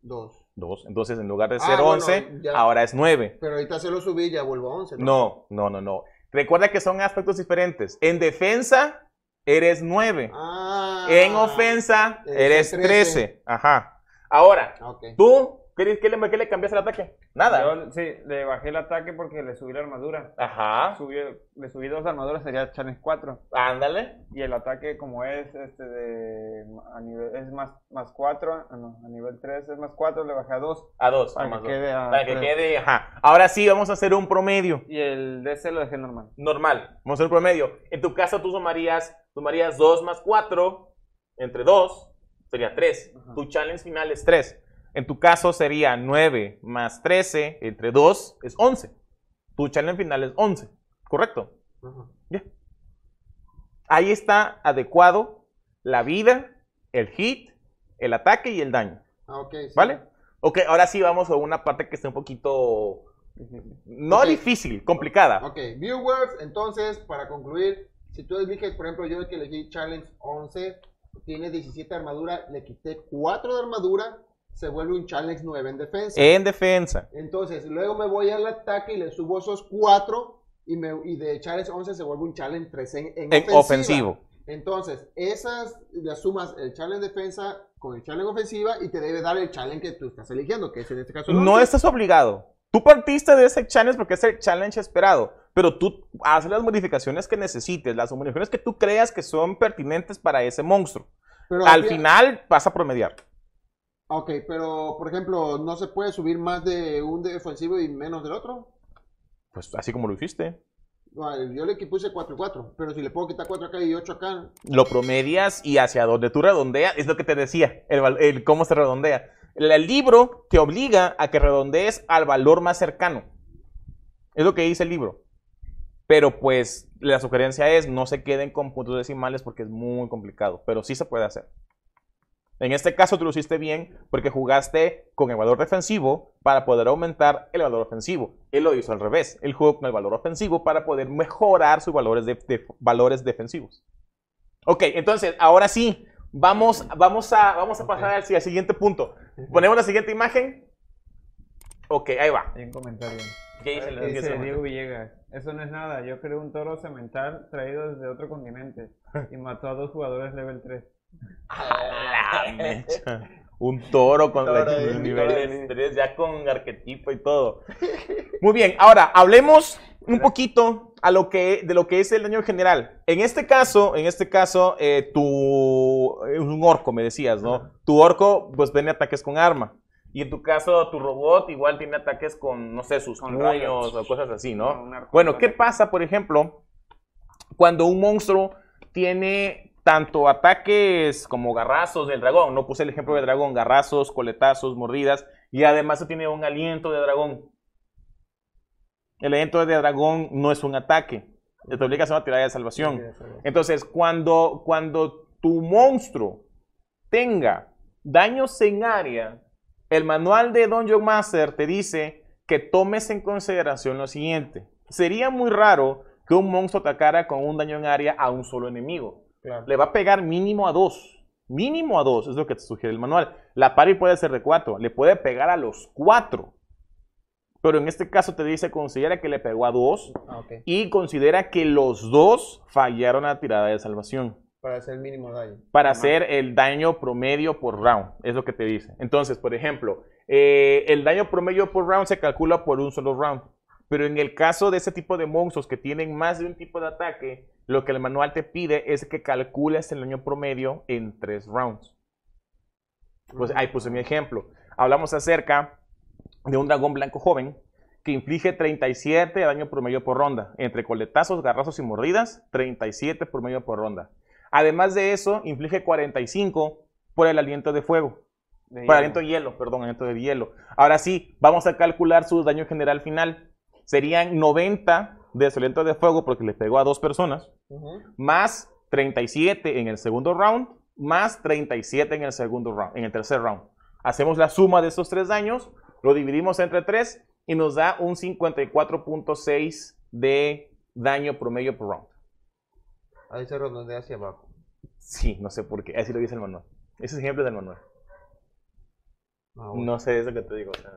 S1: 2.
S2: 2. Entonces en lugar de
S1: Ah,
S2: ser
S1: bueno,
S2: 11,
S1: ya.
S2: ahora es 9.
S1: Pero ahorita se lo subí y ya vuelvo a 11.
S2: No, no, no, no. Recuerda que son aspectos diferentes. En defensa eres 9.
S1: Ah.
S2: En ofensa
S1: eres
S2: eres
S1: 13.
S2: 13. Ajá. Ahora,
S1: Ah, Ok.
S2: ¿tú qué, qué le, qué le cambiaste al ataque? Nada.
S3: Yo, sí, le bajé el ataque porque le subí la armadura.
S2: Ajá.
S3: Subí, le subí dos armaduras, sería challenge 4.
S2: Ándale.
S3: Y el ataque, como es este de a nivel, es más, más 4, no, a nivel 3 es más 4, le bajé a 2.
S2: A dos.
S3: Para
S2: a más
S3: que quede a
S2: Para que quede, ajá. Ahora sí, vamos a hacer un promedio.
S3: Y el DC lo dejé normal.
S2: Normal. Vamos a hacer un promedio. En tu caso, tú sumarías, sumarías 2 más 4 entre 2, sería 3.
S3: Ajá.
S2: Tu challenge final es 3. En tu caso sería 9 más 13 entre 2 es 11. Tu challenge final es 11. ¿Correcto? Ya. Ahí está adecuado la vida, el hit, el ataque y el daño.
S1: Ah, ok. sí.
S2: ¿Vale? Ok, ahora sí vamos a una parte que está un poquito... No
S1: Ok.
S2: difícil, complicada.
S1: Ok, viewers, entonces, para concluir, si tú eliges, por ejemplo, yo el que elegí Challenge 11, tiene 17 de armadura, le quité 4 de armadura, se vuelve un Challenge 9 en defensa.
S2: En defensa.
S1: Entonces, luego me voy al ataque y le subo esos 4 y, me, y de Challenge 11 se vuelve un Challenge 13 en, en
S2: En ofensivo.
S1: Entonces, esas las sumas el Challenge defensa con el Challenge ofensiva y te debe dar el Challenge que tú estás eligiendo, que es en este caso el
S2: No
S1: 11.
S2: estás obligado. Tú partiste de ese challenge porque es el challenge esperado, pero tú haces las modificaciones que necesites, las modificaciones que tú creas que son pertinentes para ese monstruo.
S1: Pero
S2: Al final vas a promediar.
S1: Ok, pero por ejemplo, ¿no se puede subir más de un defensivo y menos del otro?
S2: Pues así como lo hiciste.
S1: No, yo le puse 4 y 4, pero si le puedo quitar 4 acá y 8 acá,
S2: Lo promedias y hacia donde tú redondeas, es lo que te decía, el cómo se redondea. El, el libro te obliga a que redondees al valor más cercano. Es lo que dice el libro. Pero pues la sugerencia es no se queden con puntos decimales porque es muy complicado, pero sí se puede hacer. En este caso tú lo hiciste bien porque jugaste con el valor defensivo para poder aumentar el valor ofensivo. Él lo hizo al revés. Él jugó con el valor ofensivo para poder mejorar sus valores, de, de- valores defensivos. Ok, entonces, ahora sí, vamos, vamos, a, vamos a pasar al, al siguiente punto. Ponemos la siguiente imagen. Ok, ahí va.
S3: Hay un comentario.
S2: ¿Qué dice el-
S3: Dice Diego Villegas, eso no es nada, yo creé un toro cemental traído desde otro continente y mató a dos jugadores level 3.
S2: A la mecha. Un toro con
S1: Toro
S2: la-
S1: ahí.
S2: el nivel de estrés, ya con arquetipo y todo. Muy bien, ahora hablemos un poquito a lo que, de lo que es el daño en general. En este caso, en este caso, eh, tu es un orco, me decías, ¿no? Tu orco, pues tiene ataques con arma. Y en tu caso, tu robot igual tiene ataques con, no sé, sus
S3: Con rayos.
S2: o cosas así, ¿no? Bueno, ¿qué pasa, por ejemplo, cuando un monstruo tiene tanto ataques como garrazos del dragón? No puse el ejemplo del dragón, garrazos, coletazos, mordidas, y además tiene un aliento de dragón. El aliento de dragón no es un ataque, te obliga a hacer una tirada de salvación. Entonces, cuando, cuando tu monstruo tenga daños en área, el manual de Dungeon Master te dice que tomes en consideración lo siguiente. Sería muy raro que un monstruo atacara con un daño en área a un solo enemigo.
S1: Claro.
S2: Le va a pegar mínimo a dos. Mínimo a dos, es lo que te sugiere el manual. La pari puede ser de cuatro, le puede pegar a los cuatro. Pero en este caso te dice, considera que le pegó a dos
S1: Ah,
S2: y considera que los dos fallaron la tirada de salvación
S1: Para hacer el mínimo daño.
S2: para hacer el daño promedio por round. Es lo que te dice. Entonces, por ejemplo, eh, el daño promedio por round se calcula por un solo round. Pero en el caso de ese tipo de monstruos que tienen más de un tipo de ataque, lo que el manual te pide es que calcules el daño promedio en tres rounds. Pues ahí puse mi ejemplo. Hablamos acerca de un dragón blanco joven que inflige 37 de daño promedio por ronda. Entre coletazos, garrazos y mordidas, 37 promedio por ronda. Además de eso, inflige 45 por el aliento de fuego.
S3: De
S2: Por
S3: hielo.
S2: aliento de hielo, perdón, aliento de hielo. Ahora sí, vamos a calcular su daño general final. Serían 90 de su aliento de fuego porque le pegó a dos personas, más 37 en el segundo round, más 37 en el segundo round, en el tercer round. Hacemos la suma de esos tres daños, lo dividimos entre tres y nos da un 54.6 de daño promedio por round.
S1: Ahí se redondea hacia abajo.
S2: Sí, no sé por qué, así lo dice el manual. Ese es ejemplo del manual.
S1: Ah, bueno.
S2: No sé, es lo que te digo. o sea.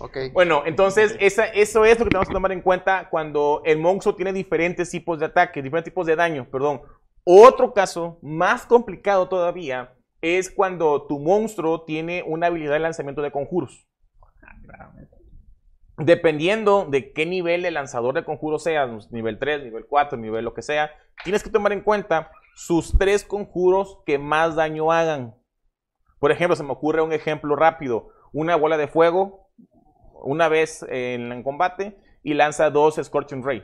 S1: Ok.
S2: Bueno, entonces esa- eso es lo que tenemos que tomar en cuenta cuando el monstruo tiene diferentes tipos de ataque, diferentes tipos de daño, perdón. Otro caso más complicado todavía es cuando tu monstruo tiene una habilidad de lanzamiento de conjuros. Dependiendo de qué nivel de lanzador de conjuros seas, nivel 3, nivel 4, nivel lo que sea, tienes que tomar en cuenta sus tres conjuros que más daño hagan. Por ejemplo, se me ocurre un ejemplo rápido. Una bola de fuego, una vez en combate, y lanza dos Scorching Ray.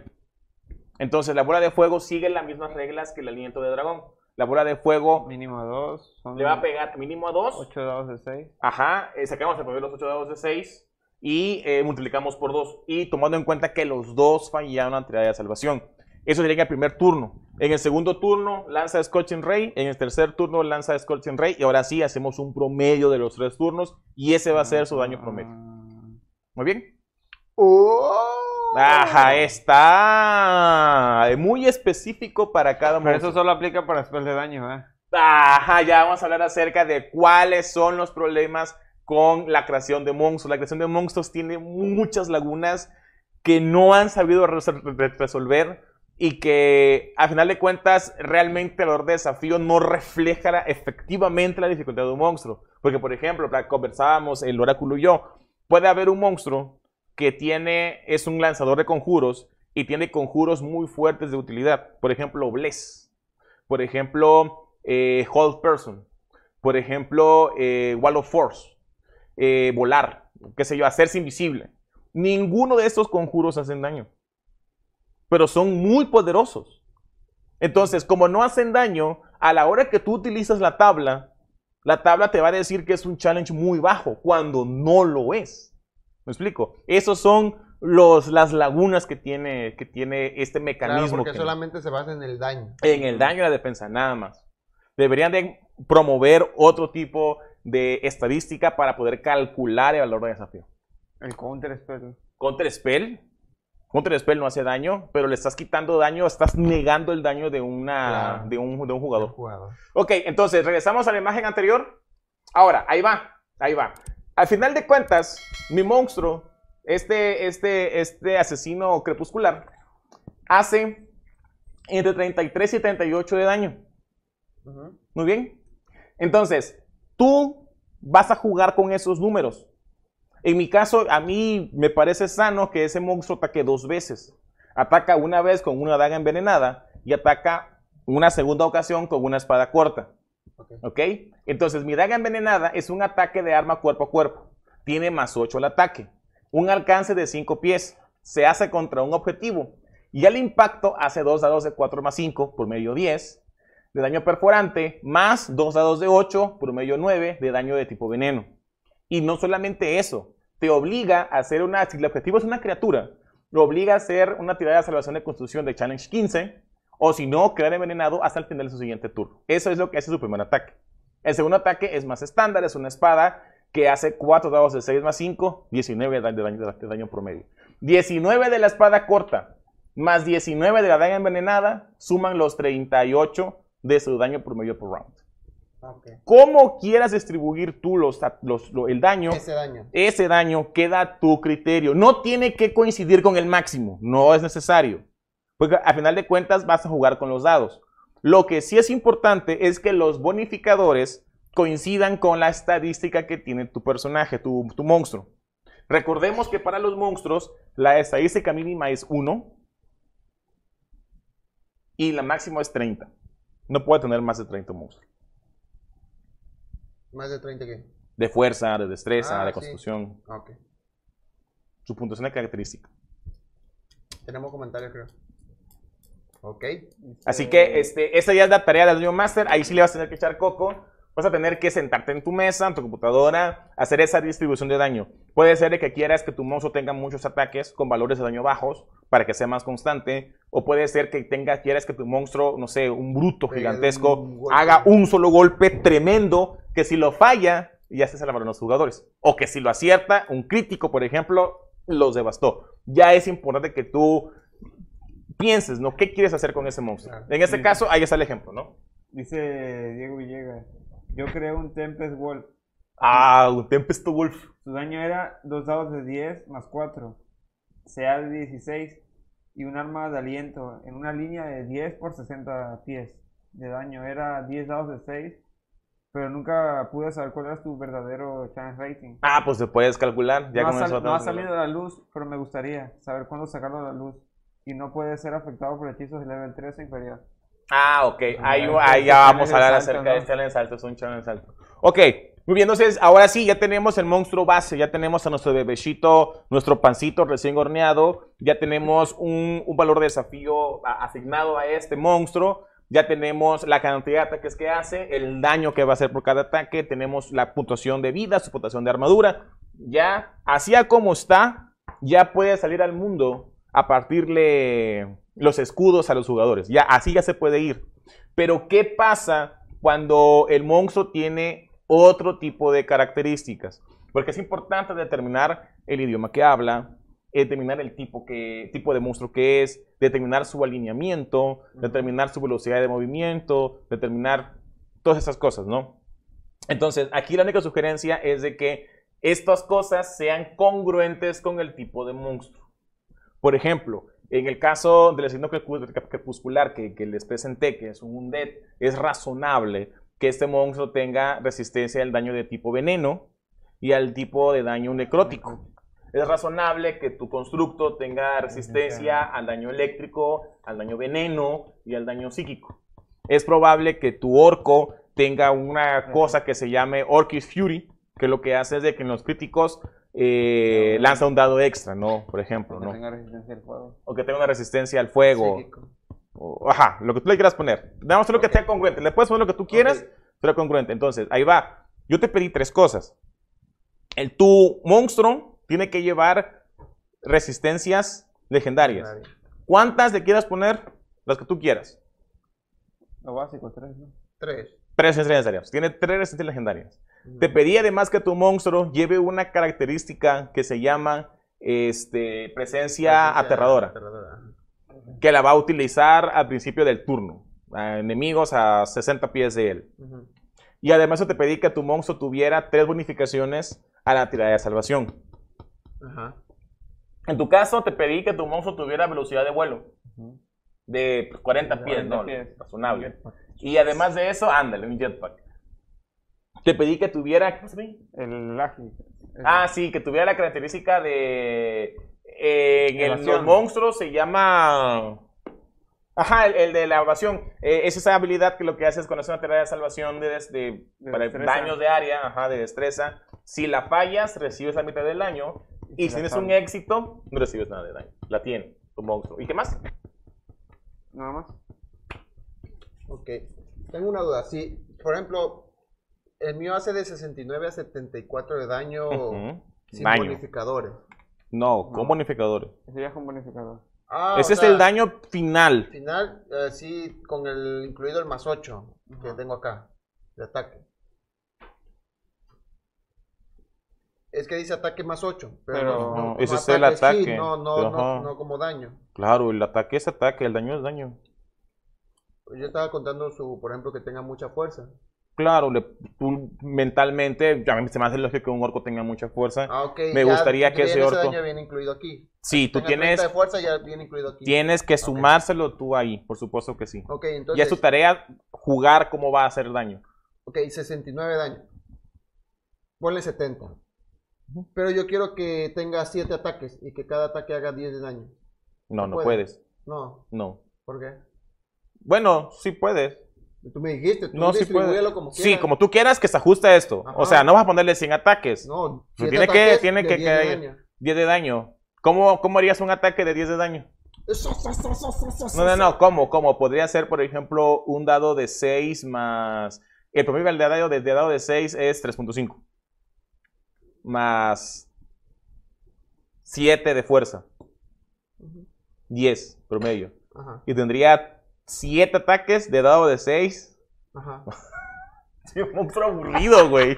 S2: Entonces, la bola de fuego sigue las mismas reglas que el aliento de dragón. La bola de fuego
S3: Mínimo dos. Son
S2: le va a pegar mínimo a dos.
S3: 8 dados de 6.
S2: Ajá, eh, sacamos el primer los 8 dados de 6 y eh, multiplicamos por 2. Y tomando en cuenta que los dos fallaron la tirada de salvación. Eso sería en el primer turno. En el segundo turno lanza Scorching Ray. En el tercer turno lanza Scorching Ray. Y ahora sí hacemos un promedio de los tres turnos. Y ese va a ser su daño promedio. Muy bien.
S1: ¡Oh!
S2: Ajá, está muy específico para cada
S3: Pero eso solo aplica para spells de daño, ¿eh?
S2: Ajá, ya vamos a hablar acerca de cuáles son los problemas con la creación de monstruos. La creación de monstruos tiene muchas lagunas que no han sabido resol- re- resolver y que a final de cuentas realmente el valor de desafío no refleja efectivamente la dificultad de un monstruo. Porque por ejemplo, conversábamos el oráculo y yo, puede haber un monstruo que tiene, es un lanzador de conjuros y tiene conjuros muy fuertes de utilidad. Por ejemplo, Bless. Por ejemplo, eh, Hold Person. Por ejemplo, eh, Wall of Force. eh, volar. Qué sé yo, hacerse invisible. Ninguno de estos conjuros hacen daño. Pero son muy poderosos. Entonces, como no hacen daño, a la hora que tú utilizas la tabla, la tabla te va a decir que es un challenge muy bajo, cuando no lo es. ¿Me explico? Esos son los, las lagunas que tiene, que tiene este
S1: Claro,
S2: mecanismo.
S1: porque
S2: que-
S1: solamente se basa en el daño.
S2: en el daño y la defensa, nada más. Deberían de promover otro tipo de estadística para poder calcular el valor de desafío.
S3: El counter spell.
S2: Counter Spell. Counter Spell no hace daño, pero le estás quitando daño, estás negando el daño de, una,
S1: Claro.
S2: de, un, de un jugador.
S1: jugador.
S2: Ok, entonces regresamos a la imagen anterior. Ahora, ahí va, ahí va. Al final de cuentas, mi monstruo, este, este, este asesino crepuscular, hace entre 33 y 38 de daño. Muy bien. Entonces, tú vas a jugar con esos números. En mi caso, a mí me parece sano que ese monstruo ataque dos veces. Ataca una vez con una daga envenenada y ataca una segunda ocasión con una espada corta.
S1: Ok.
S2: Entonces, mi daga envenenada es un ataque de arma cuerpo a cuerpo. Tiene más 8 el ataque. Un alcance de 5 pies. Se hace contra un objetivo. Y al impacto hace 2 dados de 4 más 5 por medio 10 de daño perforante, más 2 dados de 8 por medio 9 de daño de tipo veneno. Y no solamente eso, te obliga a hacer una, si el objetivo es una criatura, lo obliga a hacer una tirada de salvación de construcción de challenge 15, o si no, quedar envenenado hasta el final de su siguiente turno. Eso es lo que hace su primer ataque. El segundo ataque es más estándar, es una espada que hace 4 dados de 6 más 5, 19 de daño, de daño, promedio. 19 de la espada corta, más 19 de la daga envenenada, suman los 38 de su daño promedio por round.
S1: Ah, ok.
S2: Cómo quieras distribuir tú los, los- lo- el daño,
S1: Ese daño.
S2: ese daño queda a tu criterio. No tiene que coincidir con el máximo, no es necesario. Porque a final de cuentas vas a jugar con los dados. Lo que sí es importante es que los bonificadores coincidan con la estadística que tiene tu personaje, tu, tu monstruo. Recordemos que para los monstruos la estadística mínima es 1 y la máxima es 30. No puede tener más de 30 monstruos.
S1: Más de 30 que.
S2: De fuerza, de destreza,
S1: Ah,
S2: de
S1: sí.
S2: constitución.
S1: Ah, Ok.
S2: Su puntuación de característica.
S1: Tenemos comentarios, creo. Ok.
S2: Así que este, esa ya es la tarea del Dungeon Master. Ahí sí le vas a tener que echar coco. Vas a tener que sentarte en tu mesa, en tu computadora, hacer esa distribución de daño. Puede ser de que quieras que tu monstruo tenga muchos ataques con valores de daño bajos para que sea más constante. O puede ser que tenga, quieras que tu monstruo, no sé, un bruto gigantesco,
S1: un
S2: haga un solo golpe tremendo que si lo falla, ya se salvaron los jugadores. O que si lo acierta, un crítico, por ejemplo, los devastó. Ya es importante que tú pienses, ¿no? ¿Qué quieres hacer con ese monstruo?
S1: Claro.
S2: En este
S3: Sí.
S2: caso, ahí está el ejemplo, ¿no?
S3: Dice Diego Villegas. Yo creé un Tempest Wolf.
S2: Ah, un Tempest Wolf.
S3: Su daño era dos dados de 10 más 4. CA de 16. Y un arma de aliento en una línea de 10 por 60 pies de daño. Era 10 dados de 6. Pero nunca pude saber cuál era tu verdadero challenge rating.
S2: Ah, pues se puedes calcular. Ya
S3: no, ha
S2: con
S3: sal-
S2: eso
S3: no ha salido a la luz, pero me gustaría saber cuándo sacarlo a la luz. Y no puede ser afectado por hechizos de level 3 o inferior.
S2: Ah, ok. Ahí, ahí ya vamos a hablar acerca de este challenge salto. Es un challenge. Ok. Muy bien, entonces ahora sí, ya tenemos el monstruo base, ya tenemos a nuestro bebecito, nuestro pancito recién horneado, ya tenemos un, un valor de desafío asignado a este monstruo, ya tenemos la cantidad de ataques que hace, el daño que va a hacer por cada ataque, tenemos la puntuación de vida, su puntuación de armadura, ya, así a como está, ya puede salir al mundo a partirle los escudos a los jugadores, ya, así ya se puede ir. Pero ¿qué pasa cuando el monstruo tiene otro tipo de características? Porque es importante determinar el idioma que habla, determinar el tipo, que, tipo de monstruo que es, determinar su alineamiento, determinar su velocidad de movimiento, determinar todas esas cosas, ¿no? Entonces, aquí la única sugerencia es de que estas cosas sean congruentes con el tipo de monstruo. Por ejemplo, en el caso del crepú- crepuscular que, que les presenté, que es un undead, es razonable que este monstruo tenga resistencia al daño de tipo veneno y al tipo de daño necrótico. Es razonable que tu constructo tenga resistencia al daño eléctrico, al daño veneno y al daño psíquico. Es probable que tu orco tenga una cosa que se llame Orcish Fury, que lo que hace es de que en los críticos eh, lanza un dado extra, ¿no? Por ejemplo,
S3: Que
S2: ¿no?
S3: tenga resistencia al fuego.
S2: O que tenga una resistencia al fuego. O- ajá, lo que tú le quieras poner. Vamos a hacer lo que sea congruente. Le puedes poner lo que tú quieras,
S1: Ok.
S2: pero congruente. Entonces, ahí va. Yo te pedí tres cosas. El, tu monstruo tiene que llevar resistencias legendarias. ¿Cuántas le quieras poner? Las que tú quieras.
S3: Lo básico, 3, ¿no?
S1: Tres.
S2: Tres resistencias legendarias. Tiene tres resistencias legendarias. Te pedí además que tu monstruo lleve una característica que se llama este, presencia aterradora.
S1: aterradora.
S2: que la va a utilizar al principio del turno. A enemigos a 60 pies de él. Y además te pedí que tu monstruo tuviera tres bonificaciones a la tirada de salvación. En tu caso, te pedí que tu monstruo tuviera velocidad de vuelo de pues, 40 pies,
S3: 40
S2: ¿no?
S3: pies.
S2: Razonable. Y además de eso, ándale, un jetpack. Te pedí que tuviera. ¿Cómo se llama?
S3: El ágil.
S2: Ah, sí, que tuviera la característica de. eh, en el- los monstruos se llama. Ajá, el, el de la evasión. Eh, es esa habilidad que lo que hace es cuando hace una tarea de salvación de, de-
S3: De
S2: para
S3: destreza.
S2: daños de área, ajá, de destreza. Si la fallas, recibes la mitad del daño. Y
S3: si
S2: si tienes un éxito, no recibes nada de daño. La tiene tu monstruo. ¿Y qué más?
S3: Nada más.
S1: Ok. Tengo una duda. Si, por ejemplo, el mío hace de 69 a 74 de daño sin
S2: Daño.
S1: bonificadores.
S2: No, con
S3: No.
S2: bonificadores.
S3: Es con bonificador.
S1: Ah,
S2: Ese es
S1: sea,
S2: el daño final.
S1: Final, eh, sí, con el incluido el más 8 que tengo acá, de ataque. Es que dice ataque más 8, pero,
S3: Pero-
S1: no, no,
S2: No, ese es el
S1: ataque, sí, no, no, no, no como daño.
S2: Claro, el ataque es ataque, el daño es daño.
S1: Yo estaba contando su, por ejemplo, que tenga mucha fuerza.
S2: Claro, le- tú mentalmente, ya me- se me hace lógico que un orco tenga mucha fuerza.
S1: Ah, ok.
S2: Me gustaría que ese orco-
S1: daño viene incluido aquí.
S2: Sí, tú
S1: Tenga 30
S2: tienes,
S1: de fuerza ya viene incluido aquí.
S2: tienes que sumárselo tú ahí, por supuesto que sí.
S1: Ok,
S2: Y
S1: entonces.
S2: es tu tarea jugar cómo va a hacer daño.
S1: Ok, 69 daño. Ponle 70. Pero yo quiero que tenga 7 ataques y que cada ataque haga 10 de daño.
S2: No,
S1: No
S2: no
S1: puede.
S2: puedes.
S1: No,
S2: No.
S1: ¿por qué?
S2: Bueno, sí puedes.
S1: Tú me dijiste, tú
S2: No, sí
S1: como
S2: Sí,
S1: quieras.
S2: como tú quieras que se ajuste esto.
S1: Ajá.
S2: O sea, no vas a ponerle 100 ataques.
S1: No,
S2: Pero
S1: siete
S2: tiene que-
S1: ataques
S2: tiene
S1: de
S2: que
S1: 10 de
S2: caer.
S1: daño.
S2: 10 de daño. ¿Cómo, ¿Cómo harías un ataque de 10 de daño? No, no, no. ¿Cómo? ¿Cómo? Podría ser, por ejemplo, un dado de 6 más... El promedio del dado de, de dado de 6 es 3.5. Más 7 de fuerza. 10 promedio.
S1: Ajá,
S2: Y tendría 7 ataques de dado de 6.
S1: ajá.
S2: Sí, un monstruo aburrido, güey.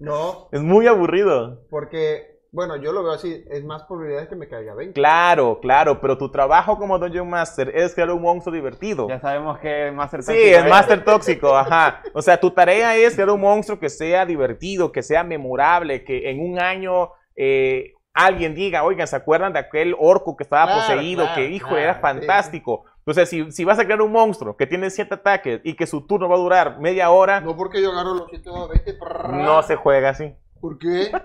S1: No,
S2: Es muy aburrido.
S1: porque, bueno, yo lo veo así, es más probabilidad que me caiga 20.
S2: Claro, claro, pero tu trabajo como Dungeon Master es crear un monstruo divertido.
S3: Ya sabemos que Master
S2: Sí,
S3: Tóxico
S2: es Master Tóxico, ajá. O sea, tu tarea es crear un monstruo que sea divertido, que sea memorable, que en un año eh, alguien diga, oigan, ¿se acuerdan de aquel orco que estaba
S1: Claro,
S2: poseído?
S1: claro,
S2: que hijo,
S1: claro,
S2: era
S1: sí,
S2: fantástico. Entonces, si, si vas a crear un monstruo que tiene siete ataques y que su turno va a durar media hora, no,
S1: No porque yo agarro los 7 o 20.
S2: se juega así.
S1: ¿Por qué?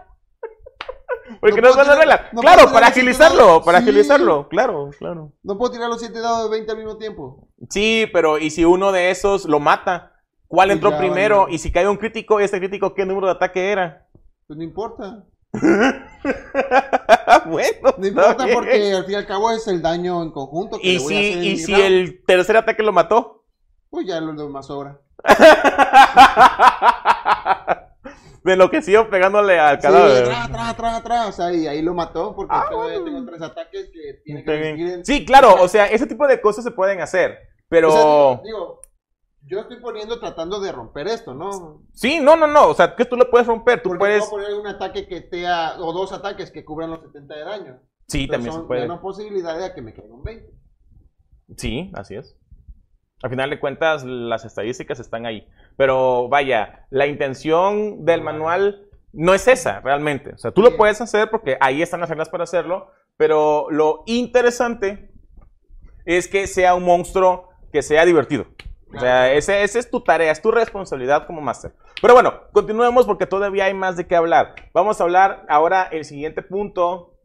S2: Porque
S1: No
S2: no, las
S1: tirar-
S2: reglas.
S1: no
S2: claro, para agilizarlo, para
S1: Sí.
S2: agilizarlo. Claro, claro.
S1: No puedo tirar los 7 dados de 20 al mismo tiempo.
S2: Sí, pero ¿y si uno de esos lo mata? ¿Cuál
S1: Pues
S2: entró
S1: ya
S2: primero? Y si cae un crítico, ¿este crítico qué número de ataque era?
S1: Pues no importa.
S2: bueno,
S1: No importa
S2: bien.
S1: porque al fin y al cabo es el daño en conjunto que
S2: ¿Y
S1: le voy a
S2: si,
S1: hacer en
S2: y si
S1: round.
S2: el tercer ataque lo mató?
S1: Pues ya lo demás sobra.
S2: Me enloqueció pegándole al
S1: Sí,
S2: cadáver.
S1: atrás, atrás, atrás, atrás. O sea, y ahí lo mató porque todavía tengo tres ataques que tiene que
S2: Ah.
S1: En-
S2: Sí, claro, o sea, ese tipo de cosas se pueden hacer. Pero.
S1: O sea, digo, digo, yo estoy poniendo tratando de romper esto, ¿no?
S2: Sí, no, no, no. O sea, que tú lo puedes romper. Tú
S1: Porque
S2: puedes.
S1: puedo poner un ataque que esté a- o dos ataques que cubran los 70 de daño.
S2: Sí,
S1: Pero
S2: también se puede.
S1: menos posibilidades de que me caiga un 20.
S2: Sí, así es. Al final de cuentas, las estadísticas están ahí. Pero vaya, la intención del manual no es esa realmente. O sea, tú lo puedes hacer porque ahí están las reglas para hacerlo. Pero lo interesante es que sea un monstruo que sea divertido. O sea, ese- esa es tu tarea, es tu responsabilidad como máster. Pero bueno, continuemos porque todavía hay más de qué hablar. Vamos a hablar ahora el siguiente punto,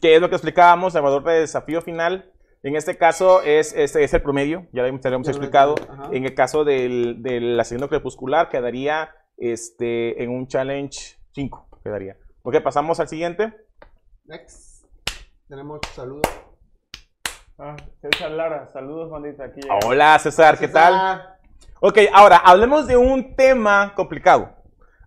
S2: que es lo que explicábamos, el valor de desafío final. En este caso es, es, es el promedio, ya lo
S1: lo
S2: explicado.
S1: ajá.
S2: En el caso del, del asesino crepuscular quedaría este, en un challenge 5. Quedaría. Ok, pasamos al siguiente.
S1: Next. Tenemos saludos.
S3: Ah, César Lara, saludos, bandita. Aquí
S2: Ah,
S3: llega.
S2: Hola César, ¿qué tal?
S1: César.
S2: Ok, ahora hablemos de un tema complicado.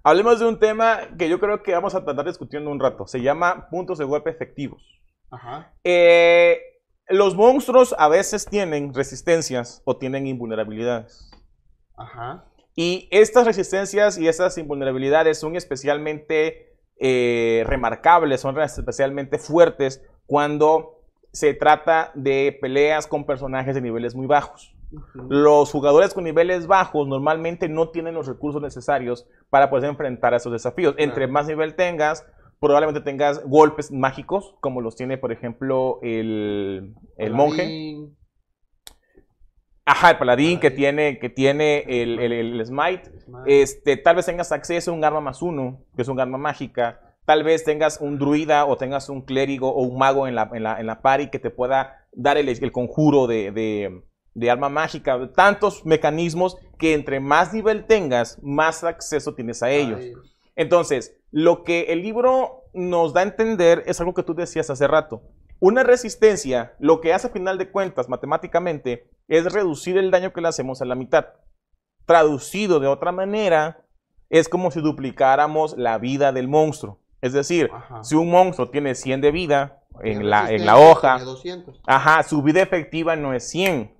S2: Hablemos de un tema que yo creo que vamos a tratar discutiendo un rato. Se llama puntos de golpe efectivos.
S1: Ajá.
S2: Eh, los monstruos a veces tienen resistencias o tienen invulnerabilidades.
S1: Ajá.
S2: Y estas resistencias y esas invulnerabilidades son especialmente eh, remarcables, son especialmente fuertes cuando se trata de peleas con personajes de niveles muy bajos. Los jugadores con niveles bajos normalmente no tienen los recursos necesarios para poder enfrentar a esos desafíos. Entre más nivel tengas, probablemente tengas golpes mágicos, como los tiene, por ejemplo, el, el monje.
S1: Paladín.
S2: Ajá, el paladín que tiene, que tiene el, el- el smite.
S1: Smite.
S2: Este, tal vez tengas acceso a un arma más uno, que es un arma mágica. Tal vez tengas un druida o tengas un clérigo o un mago en la, en la, en la party que te pueda dar el, el conjuro de, de, de arma mágica. Tantos mecanismos que entre más nivel tengas, más acceso tienes a ellos.
S1: Ay,
S2: Entonces, lo que el libro nos da a entender es algo que tú decías hace rato. Una resistencia, lo que hace a final de cuentas matemáticamente, es reducir el daño que le hacemos a la mitad. Traducido de otra manera, es como si duplicáramos la vida del monstruo. Es decir,
S1: Ajá.
S2: si un monstruo tiene 100 de vida en la, en
S1: resistencia,
S2: la hoja,
S1: tiene 200.
S2: Ajá, su vida efectiva no es 100.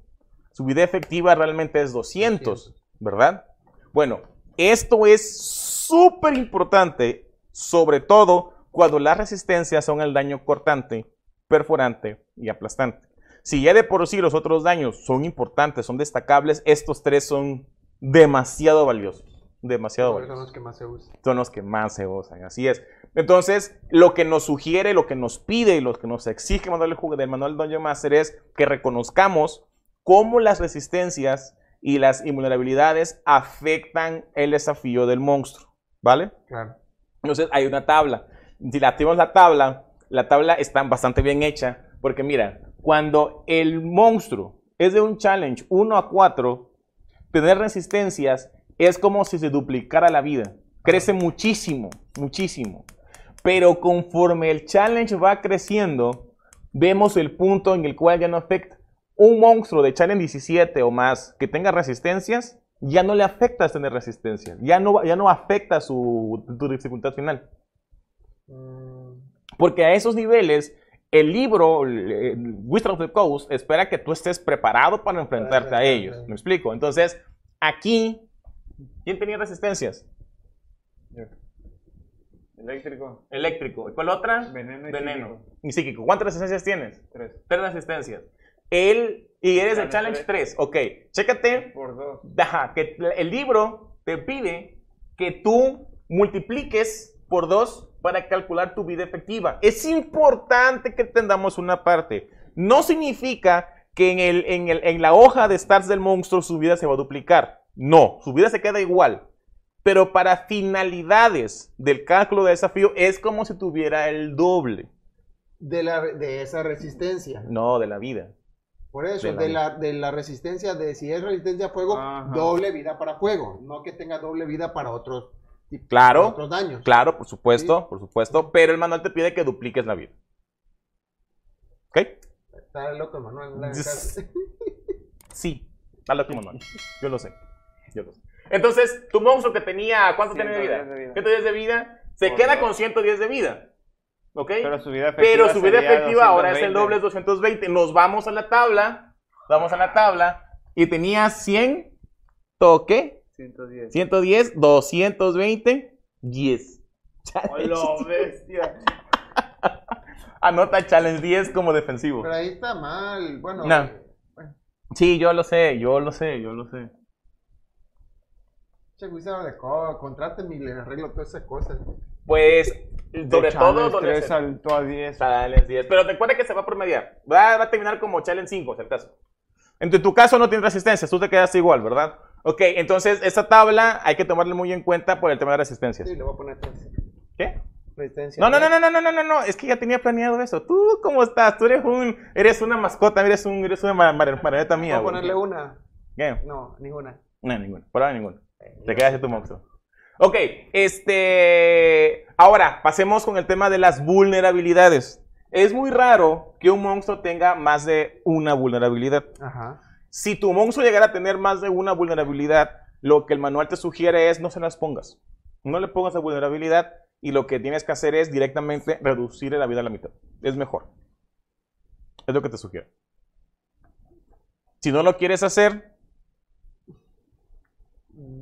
S2: Su vida efectiva realmente es 200,
S1: 200.
S2: ¿verdad? Bueno, esto es súper importante, sobre todo cuando las resistencias son el daño cortante, perforante y aplastante. Si ya de por sí los otros daños son importantes, son destacables, estos tres son demasiado valiosos. Demasiado
S1: son los que más se usan.
S2: son los que más se usan, así es. Entonces, lo que nos sugiere, lo que nos pide y lo que nos exige el manual del manual Dungeon Master es que reconozcamos cómo las resistencias y las invulnerabilidades afectan el desafío del monstruo, ¿vale?
S1: Claro.
S2: Entonces, hay una tabla. Si la activamos la tabla, la tabla está bastante bien hecha, porque mira, cuando el monstruo es de un challenge 1 a 4, tener resistencias es como si se duplicara la vida. Crece muchísimo, muchísimo. Pero conforme el challenge va creciendo, vemos el punto en el cual ya no afecta. Un monstruo de challenge 17 o más que tenga resistencias, ya no le afecta tener resistencias. Ya no, ya no afecta su, tu dificultad final.
S1: Mm,
S2: Porque a esos niveles, el libro, Wizard of the Coast, espera que tú estés preparado para enfrentarte a ellos. ¿Me explico? Entonces, aquí, ¿quién tenía resistencias?
S3: Eléctrico.
S2: Eléctrico. ¿Y cuál otra?
S3: Veneno y
S2: Veneno.
S3: psíquico.
S2: Y psíquico. ¿Cuántas resistencias tienes?
S3: Tres.
S2: Tres resistencias. Él, y eres el
S3: Challenge
S2: Challenge 3. Ok, chécate.
S3: Por dos.
S2: Ajá, que el libro te pide que tú multipliques por dos para calcular tu vida efectiva. Es importante que entendamos una parte. No significa que en, el, en, el- en la hoja de stats del monstruo su vida se va a duplicar. No, su vida se queda igual. Pero para finalidades del cálculo de desafío es como si tuviera el doble.
S1: de, la, de esa resistencia.
S2: No, de la vida.
S1: Por eso,
S2: De la
S1: de la, de la resistencia, de si es resistencia a fuego,
S3: Ajá.
S1: doble vida para fuego. No que tenga doble vida para otros,
S2: Claro.
S1: para otros daños.
S2: Claro, por supuesto, por supuesto. Pero el manual te pide que dupliques la vida. ¿Ok?
S1: Está loco, hagan caso.
S2: Sí, dale tu manual. Yo lo sé. Yo sé. Entonces, tu monstruo que tenía, ¿cuánto tiene de vida?
S3: 110 de vida.
S2: 110 de vida. Se
S3: Por
S2: queda
S3: dos.
S2: con 110 de vida. ¿Ok?
S3: Pero su vida efectiva,
S2: Pero su vida efectiva ahora es el
S3: 220.
S2: doble, es 220. Nos vamos a la tabla. Vamos a la tabla. Y tenía 100. ¿Toque?
S3: 110.
S2: 110, 220, 10.
S3: ¡Hola, bestia!
S2: Anota challenge 10 como defensivo.
S1: Pero ahí está mal. Bueno,
S2: No.
S1: eh, bueno,
S2: Sí, yo lo sé, yo lo sé, yo lo sé.
S1: Che, güey, arreglo todas esas cosas.
S2: Pues, sobre todo... Donde
S3: 3 saltó a 10.
S2: Challenge 10, pero recuerda que se va por promediar. Va, va a terminar como Challenge 5, es el. En tu caso no tienes resistencias, tú te quedas igual, ¿verdad? Ok, entonces esta tabla hay que tomarla muy en cuenta por el tema de resistencias.
S1: Sí, le voy a poner 3.
S2: ¿Qué?
S1: Resistencia.
S2: No, no, no, no, no, no, no, no, es que ya tenía planeado eso. Tú, ¿cómo estás? Tú eres un, eres una mascota, eres un, eres una mar, marioneta mía.
S1: Voy a ponerle una.
S2: ¿Qué?
S1: No, ninguna.
S2: No, ninguna, por ahora ninguna. Te quedas tu monstruo. Ok, este. Ahora, pasemos con el tema de las vulnerabilidades. Es muy raro que un monstruo tenga más de una vulnerabilidad.
S1: Ajá.
S2: Si tu monstruo llegara a tener más de una vulnerabilidad, lo que el manual te sugiere es no se las pongas. No le pongas la vulnerabilidad y lo que tienes que hacer es directamente reducir la vida a la mitad. Es mejor. Es lo que te sugiere. Si no lo quieres hacer,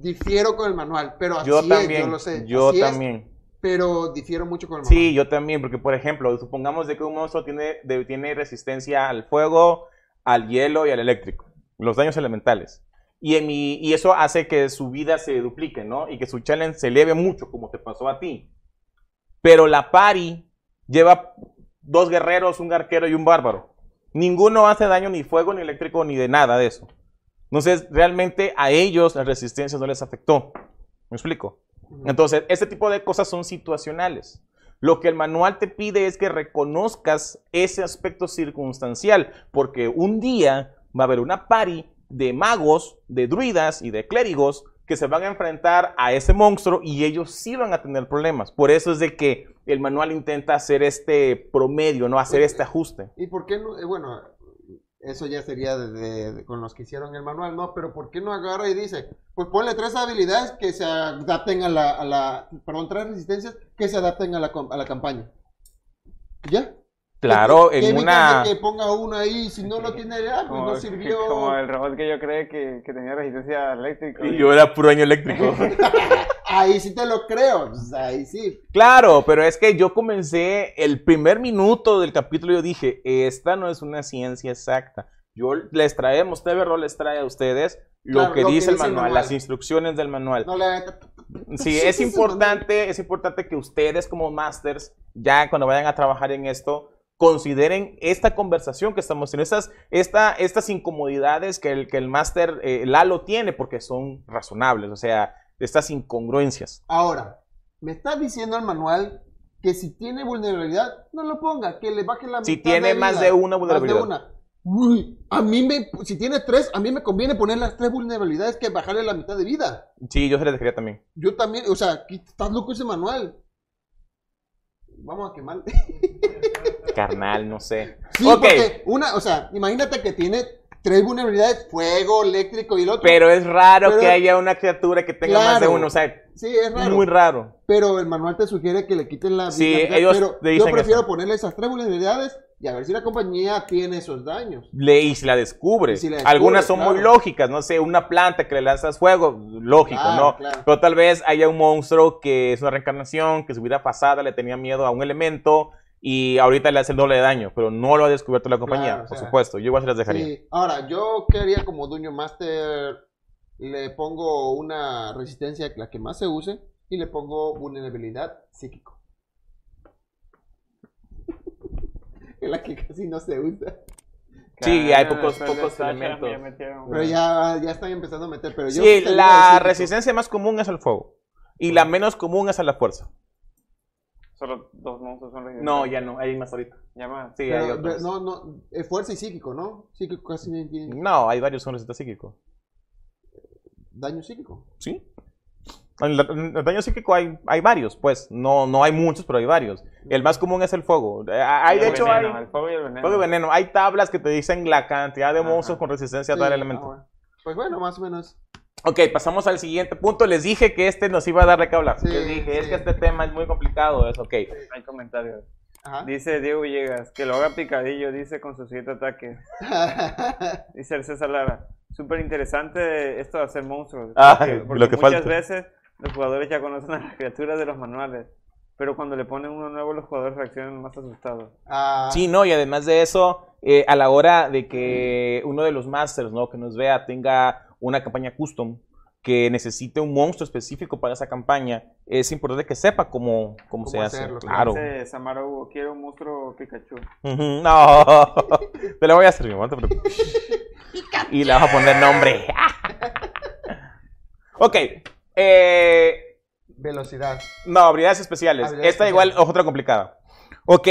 S1: Difiero con el manual, pero así
S2: yo
S1: es,
S2: también.
S1: yo lo sé.
S2: Yo
S1: así es,
S2: también.
S1: pero difiero mucho con el manual.
S2: Sí, yo también, porque por ejemplo, supongamos de que un monstruo tiene, de- tiene resistencia al fuego, al hielo y al eléctrico, los daños elementales. Y, en mi- y eso hace que su vida se duplique, ¿no? Y que su challenge se eleve mucho, como te pasó a ti. Pero la pari lleva dos guerreros, un arquero y un bárbaro. Ninguno hace daño ni fuego, ni eléctrico, ni de nada de eso. Entonces, realmente a ellos la resistencia no les afectó. ¿Me explico? Entonces, este tipo de cosas son situacionales. Lo que el manual te pide es que reconozcas ese aspecto circunstancial, porque un día va a haber una pari de magos, de druidas y de clérigos que se van a enfrentar a ese monstruo y ellos sí van a tener problemas. Por eso es de que el manual intenta hacer este promedio, no hacer este ajuste.
S1: ¿Y por qué no? eh, bueno, eso ya sería de, de- de- con los que hicieron el manual, ¿no? Pero ¿por qué no agarra y dice, pues ponle tres habilidades que se adapten a la, a la perdón, tres resistencias que se adapten a la, com- a la campaña? ¿Ya?
S2: Claro,
S1: ¿Qué
S2: en
S1: evitas
S2: una...
S1: que ponga uno ahí, si no lo tiene, ah, pues
S3: Como,
S1: no
S3: que-
S1: sirvió.
S3: como el robot que yo creí que, que tenía resistencia eléctrica.
S2: Y yo era puro año eléctrico.
S1: Ahí sí te lo creo, ahí sí.
S2: Claro, pero es que yo comencé el primer minuto del capítulo, yo dije, esta no es una ciencia exacta. Yo les traemos, TV Roll les trae a ustedes lo
S1: Claro,
S2: que
S1: lo que
S2: dice el manual,
S1: manual.
S2: las instrucciones del manual.
S1: No le
S2: Sí, es importante, es importante que ustedes como masters, ya cuando vayan a trabajar en esto, consideren esta conversación que estamos teniendo, estas, esta, estas incomodidades que el, que el máster eh, Lalo tiene, porque son razonables, o sea, estas incongruencias.
S1: Ahora, me está diciendo el manual que si tiene vulnerabilidad, no lo ponga, que le baje la
S2: Si
S1: mitad
S2: tiene
S1: de
S2: más
S1: vida,
S2: de una
S1: más de
S2: vulnerabilidad.
S1: una. Uy, a mí me, si tiene tres, a mí me conviene poner las tres vulnerabilidades que bajarle la mitad de vida.
S2: Sí, yo se les quería también.
S1: Yo también, o sea, ¿qué- estás loco ese manual. Vamos a quemar.
S2: Carnal, no sé.
S1: Sí,
S2: ok,
S1: porque una, o sea, imagínate que tiene tres vulnerabilidades, fuego, eléctrico y el otro.
S2: pero es raro
S1: Pero-
S2: que haya una criatura que tenga más de
S1: Claro.
S2: uno, o sea,
S1: sí, es raro.
S2: muy raro.
S1: Pero el manual te sugiere que le quiten la
S2: Sí, ellos
S1: pero yo
S2: dicen
S1: prefiero
S2: eso.
S1: ponerle esas tres vulnerabilidades y a ver si la compañía tiene esos daños.
S2: Le, y si la descubre.
S1: Si la descubre,
S2: Algunas son muy
S1: claro.
S2: lógicas, no sé, una planta que le lanzas fuego, lógico,
S1: Claro,
S2: ¿no?
S1: claro.
S2: Pero tal vez haya un monstruo que es una reencarnación, que su vida pasada le tenía miedo a un elemento y ahorita le hace el doble de daño, pero no lo ha descubierto la compañía,
S1: Claro, o
S2: por
S1: sea,
S2: supuesto. Yo igual se las dejaría.
S1: Sí. Ahora, yo qué haría como Duño Master, le pongo una resistencia, la que más se use, y le pongo vulnerabilidad psíquico. es la que casi no se usa.
S2: Sí, hay pocos- pocos elementos.
S1: Pero ya, ya están empezando a meter. Pero yo
S2: Sí, la resistencia más común es el fuego y la menos común es a la fuerza.
S3: Solo dos monstruos son resistentes.
S2: No, ya no, hay más ahorita.
S3: Ya más.
S2: Sí,
S1: Pero,
S2: hay otros.
S1: no, no, es fuerza y psíquico, ¿no? Psíquico casi no tiene
S2: No, hay varios son resistentes psíquicos.
S1: daño psíquico.
S2: ¿Sí? En el daño psíquico hay, hay varios, pues. No, no hay muchos, pero hay varios. El más común es el fuego. Eh, Hay, de hecho,
S3: veneno,
S2: hay
S3: El fuego y el veneno.
S2: fuego y veneno. Hay tablas que te dicen la cantidad de
S3: Ajá.
S2: monstruos con resistencia a
S1: Sí,
S2: tal
S1: ah,
S2: elemento.
S1: bueno. Pues bueno, más o menos.
S2: Ok, pasamos al siguiente punto. Les dije que este nos iba a dar de qué hablar.
S1: Sí,
S2: Les dije, es que este tema es muy complicado. Es ok.
S3: Hay comentarios.
S1: Ajá.
S3: Dice Diego Villegas, que lo haga picadillo, dice con su siete ataques. Dice el César Lara, súper interesante esto de hacer monstruos.
S2: Ah,
S3: porque,
S2: lo
S3: porque
S2: que
S3: muchas
S2: falta.
S3: veces los jugadores ya conocen a las criaturas de los manuales, pero cuando le ponen uno nuevo los jugadores reaccionan más asustados.
S1: Ah,
S2: Sí, no, y además de eso, eh, a la hora de que uno de los masters, ¿no? Que nos vea, tenga una campaña custom, que necesite un monstruo específico para esa campaña, es importante que sepa cómo, cómo,
S1: Cómo
S2: se hace.
S1: hacerlo,
S2: Claro.
S3: Dice Hugo, quiero un monstruo Pikachu.
S2: Ujú, No, te lo voy a hacer, no te preocupes. Y le vas a poner nombre. ok. Eh,
S1: Velocidad.
S2: no, habilidades especiales.
S1: Habilidades
S2: Esta igual es otra complicada. Ok.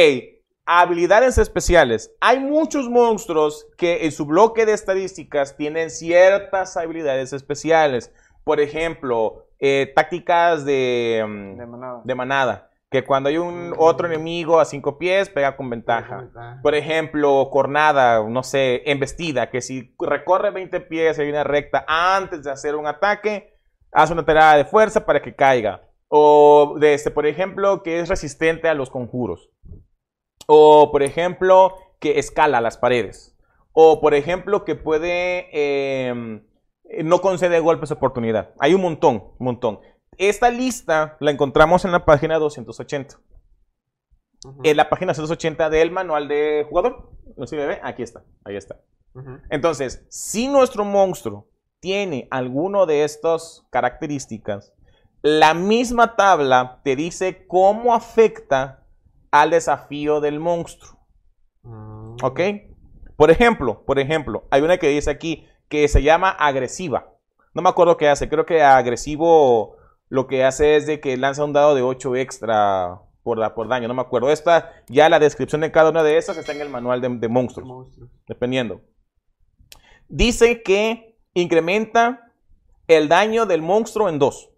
S2: Habilidades especiales. Hay muchos monstruos que en su bloque de estadísticas tienen ciertas habilidades especiales. Por ejemplo, eh, tácticas de, mm,
S3: De manada.
S2: de manada. Que cuando hay un
S1: Mm.
S2: otro enemigo a cinco pies, pega con ventaja. Por ejemplo, cornada, no sé, embestida, que si recorre 20 pies en línea recta antes de hacer un ataque, hace una tirada de fuerza para que caiga. O, de este, por ejemplo, que es resistente a los conjuros. O, por ejemplo, que escala las paredes. O, por ejemplo, que puede... eh, no concede golpes de oportunidad. Hay un montón, un montón. Esta lista la encontramos en la página 280
S1: Ujú,
S2: en la página 280 del manual de jugador. ¿No se ve? Aquí está, ahí está. Entonces, si nuestro monstruo tiene alguno de estas características, la misma tabla te dice cómo afecta al desafío del monstruo.
S1: Mm.
S2: ¿Ok? Por ejemplo, por ejemplo, hay una que dice aquí que se llama agresiva. No me acuerdo qué hace. Creo que agresivo lo que hace es de que lanza un dado de 8 extra por, la, por daño, no me acuerdo. Esta, ya la descripción de cada una de esas está en el manual de, de monstruos,
S1: Monstruos.
S2: dependiendo. Dice que incrementa el daño del monstruo en 2.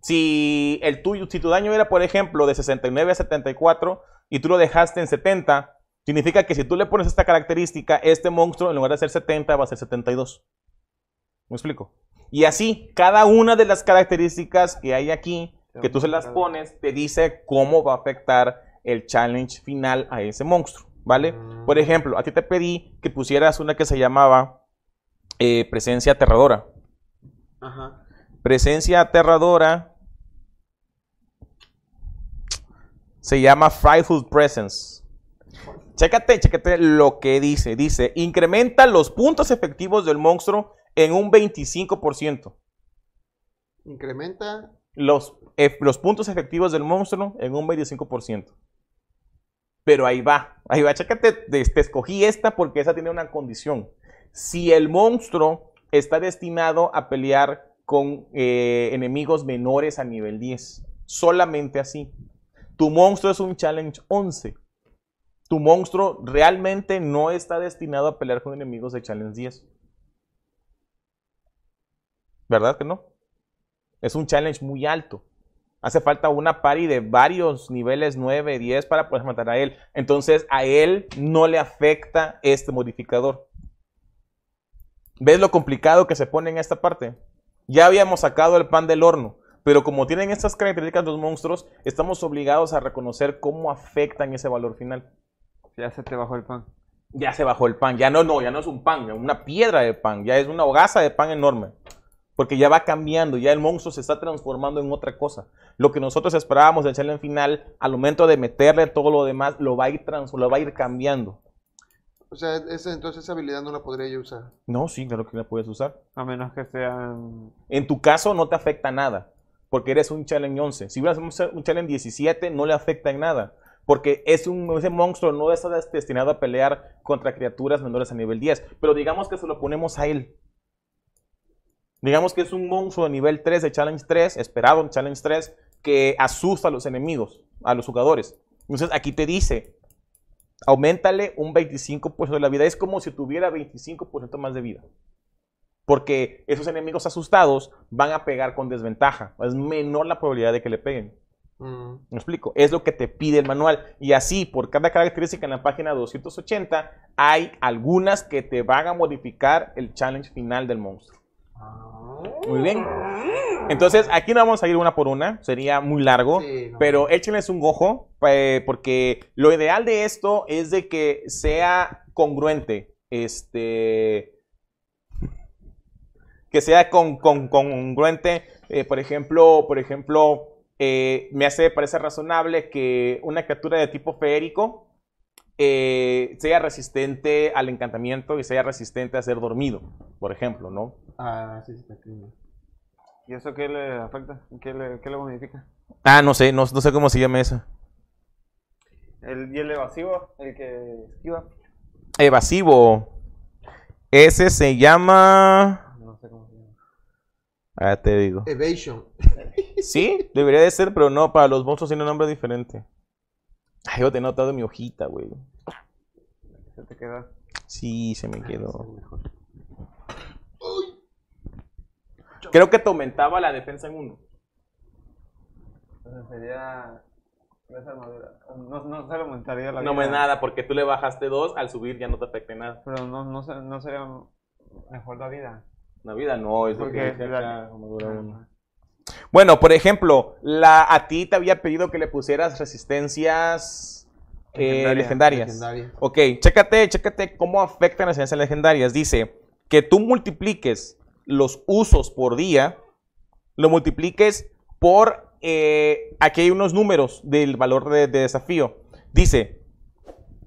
S2: Si, el tuyo, si tu daño era, por ejemplo, de 69 a 74 y tú lo dejaste en 70, significa que si tú le pones esta característica, este monstruo en lugar de ser 70 va a ser 72. ¿Me explico? Y así, cada una de las características que hay aquí, que tú se las pones, te dice cómo va a afectar el challenge final a ese monstruo, ¿vale? Por ejemplo, a ti te pedí que pusieras una que se llamaba eh, presencia aterradora.
S1: Ajá.
S2: Presencia aterradora se llama Frightful Presence. Chécate, chécate lo que dice. Dice, incrementa los puntos efectivos del monstruo en un 25%.
S1: Incrementa.
S2: Los, eh, los puntos efectivos del monstruo en un 25%. Pero ahí va, ahí va. Chécate, te, te escogí esta porque esa tiene una condición. Si el monstruo está destinado a pelear con eh, enemigos menores a nivel 10, solamente así. Tu monstruo es un challenge 11. Tu monstruo realmente no está destinado a pelear con enemigos de challenge 10. ¿Verdad que no? Es un challenge muy alto. Hace falta una pari de varios niveles 9, 10 para poder matar a él. Entonces a él no le afecta este modificador. ¿Ves lo complicado que se pone en esta parte? Ya habíamos sacado el pan del horno, pero como tienen estas características los monstruos, estamos obligados a reconocer cómo afectan ese valor final.
S3: Ya se te bajó el pan.
S2: Ya se bajó el pan, ya no, no, ya no es un pan, es una piedra de pan, ya es una hogaza de pan enorme. Porque ya va cambiando, ya el monstruo se está transformando en otra cosa. Lo que nosotros esperábamos del challenge final, al momento de meterle todo lo demás, lo va a ir, trans lo va a ir cambiando.
S1: O sea, ese, entonces esa habilidad no la podría yo usar.
S2: No, sí, claro que la puedes usar.
S3: A menos que sean.
S2: En tu caso no te afecta nada, porque eres un challenge 11. Si hubieras un challenge 17, no le afecta en nada. Porque es un, ese monstruo no está destinado a pelear contra criaturas menores a nivel 10. Pero digamos que se lo ponemos a él. Digamos que es un monstruo de nivel 3 de Challenge 3, esperado en Challenge 3, que asusta a los enemigos, a los jugadores. Entonces aquí te dice, aumentale un 25% de la vida. Es como si tuviera 25% más de vida. Porque esos enemigos asustados van a pegar con desventaja. Es menor la probabilidad de que le peguen.
S1: Mm.
S2: ¿Me explico? Es lo que te pide el manual. Y así, por cada característica en la página 280, hay algunas que te van a modificar el challenge final del monstruo. Muy bien. Entonces, aquí no vamos a ir una por una, sería muy largo,
S1: Sí, no.
S2: pero échenles un ojo, eh, porque lo ideal de esto es de que sea congruente, este, que sea con, con- congruente, eh, por ejemplo, por ejemplo, eh, me hace, parece razonable que una criatura de tipo feérico eh, sea resistente al encantamiento y sea resistente a ser dormido, por ejemplo, ¿no?
S1: Ah, sí, sí, está aquí.
S3: ¿Y eso qué le afecta? ¿Qué le, qué le modifica?
S2: Ah, no sé, no, no sé cómo se llama eso.
S3: El, ¿Y el evasivo? El que esquiva.
S2: Evasivo. Ese se llama.
S3: No sé cómo se llama.
S2: Ah, te digo.
S1: Evasion.
S2: Sí, debería de ser, pero no, para los monstruos tiene un nombre diferente. Ay, yo te he notado mi hojita, güey.
S3: Se te queda.
S2: Sí, se me
S1: Es
S2: quedó. Creo que te aumentaba la defensa en uno.
S3: Entonces sería. Esa armadura. No, no se le aumentaría la
S2: No me nada, porque tú le bajaste dos, al subir ya no te afecta nada.
S3: Pero no, no, se- no sería mejor la vida.
S2: La vida no, es lo que
S3: Porque
S2: dice
S3: la-
S2: acá, armadura uno. Bueno, por ejemplo, la, a ti te había pedido que le pusieras resistencias eh, legendarias.
S1: Legendaria.
S2: Ok, chécate, chécate cómo afectan las ciencias legendarias. Dice que tú multipliques los usos por día, lo multipliques por, eh, aquí hay unos números del valor de, de desafío. Dice,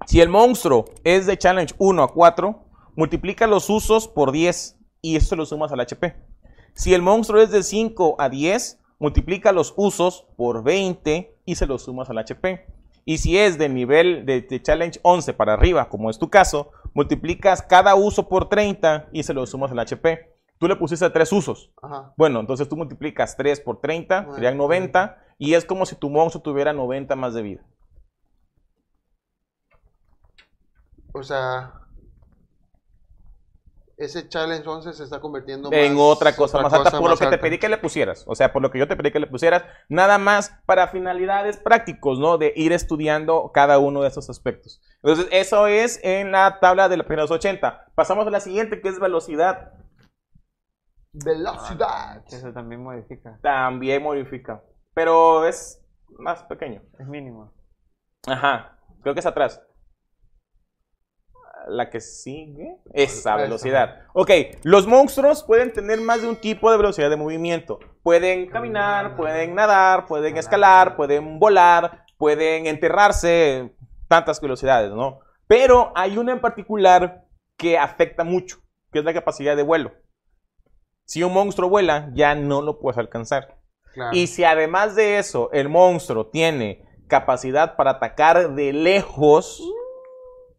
S2: si el monstruo es de challenge 1 a 4, multiplica los usos por 10 y eso lo sumas al HP. Si el monstruo es de 5 a 10, multiplica los usos por 20 y se los sumas al HP. Y si es de nivel de, de challenge 11 para arriba, como es tu caso, multiplicas cada uso por 30 y se lo sumas al HP. tú le pusiste tres usos.
S1: Ajá.
S2: Bueno, entonces tú multiplicas 3 por 30,
S1: Nueve.
S2: serían 90, y es como si tu monstruo tuviera 90 más de vida.
S1: O sea, ese challenge entonces se está convirtiendo
S2: en
S1: más-
S2: otra cosa más alta, por lo que te pedí que le pusieras. O sea, por lo que yo te pedí que le pusieras, nada más para finalidades prácticos, ¿no? De ir estudiando cada uno de esos aspectos. Entonces, eso es en la tabla de la primera 80. Pasamos a la siguiente, que es velocidad.
S1: Velocidad.
S3: Eso también modifica.
S2: También modifica, pero es más pequeño.
S3: Es mínimo.
S2: Ajá, creo que es atrás. La que sigue. Esa
S1: Esa.
S2: velocidad. Ok, los monstruos pueden tener más de un tipo de velocidad de movimiento. Pueden caminar, pueden nadar, pueden escalar, pueden volar, pueden enterrarse, tantas velocidades, ¿no? Pero hay una en particular que afecta mucho, que es la capacidad de vuelo. Si un monstruo vuela, ya no lo puedes alcanzar.
S1: Claro.
S2: Y si además de eso el monstruo tiene capacidad para atacar de lejos,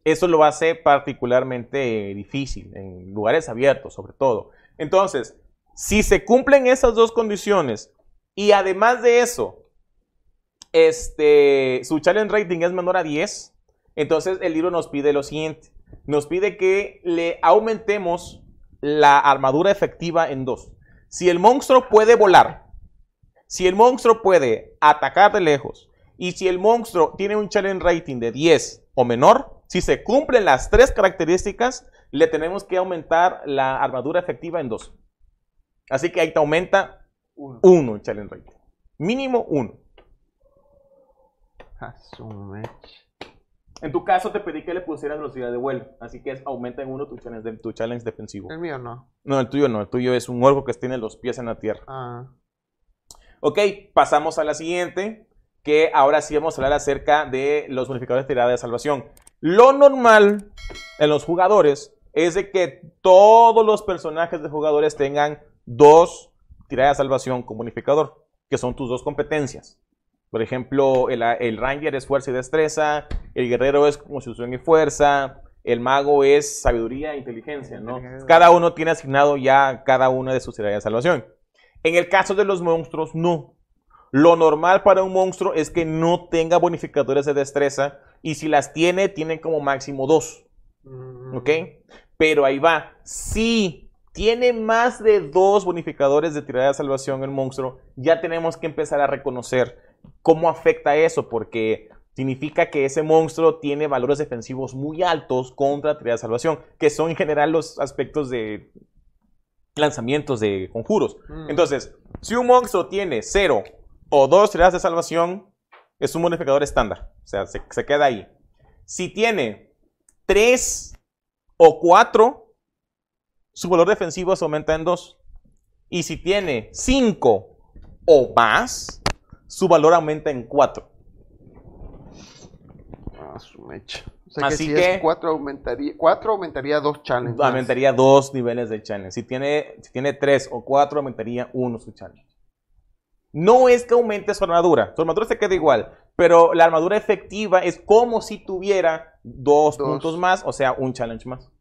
S2: eso lo hace particularmente eh, difícil, en lugares abiertos sobre todo. Entonces, si se cumplen esas dos condiciones y además de eso, este, su challenge rating es menor a 10, entonces el libro nos pide lo siguiente. Nos pide que le aumentemos la armadura efectiva en 2. Si el monstruo puede volar, si el monstruo puede atacar de lejos y si el monstruo tiene un challenge rating de 10 o menor, si se cumplen las tres características, le tenemos que aumentar la armadura efectiva en 2. Así que ahí te aumenta
S3: Uno.
S2: 1 el challenge rating. Mínimo 1.
S3: A su mecha.
S2: En tu caso te pedí que le pusieras velocidad de vuelo, así que es, aumenta en 1 tu challenge, de- tu challenge defensivo.
S1: El mío no.
S2: No, el tuyo no, el tuyo es un orco que tiene los pies en la tierra.
S1: Ah.
S2: Ok, pasamos a la siguiente, que ahora sí vamos a hablar acerca de los bonificadores de tirada de salvación. Lo normal en los jugadores es de que todos los personajes de jugadores tengan dos tiradas de salvación con bonificador, que son tus dos competencias. Por ejemplo, el, el Ranger es fuerza y destreza, el guerrero es constitución y fuerza, el mago es sabiduría e inteligencia, ¿no? Cada uno tiene asignado ya cada una de sus tiradas de salvación. En el caso de los monstruos, no. Lo normal para un monstruo es que no tenga bonificadores de destreza y si las tiene, tienen como máximo dos.
S1: Mm.
S2: ¿Ok? Pero ahí va. Si tiene más de dos bonificadores de tirada de salvación el monstruo, ya tenemos que empezar a reconocer cómo afecta eso, porque significa que ese monstruo tiene valores defensivos muy altos contra tirada de salvación, que son en general los aspectos de lanzamientos de conjuros.
S1: Mm.
S2: Entonces, si un monstruo tiene 0 o 2 tiradas de salvación, es un bonificador estándar. O sea, se, se queda ahí. Si tiene 3 o 4, su valor defensivo se aumenta en 2. Y si tiene 5 o más, su valor aumenta en 4.
S1: Ah, su mecha. O sea
S2: Así
S1: que si
S2: que-
S1: es 4 aumentaría, 4 aumentaría 2 challenges.
S2: Aumentaría 2 niveles de challenge. Si tiene, si tiene 3 o 4, aumentaría 1 su challenge. No es que aumente su armadura. Su armadura se queda igual. Pero la armadura efectiva es como si tuviera 2
S1: Dos.
S2: puntos más, o sea, un challenge más.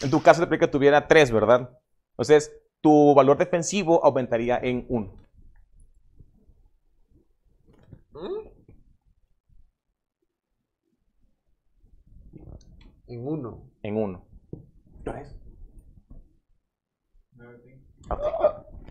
S2: En tu caso, te que tuviera 3, ¿verdad? Entonces, tu valor defensivo aumentaría en 1.
S1: ¿Mm? En uno.
S2: En 1.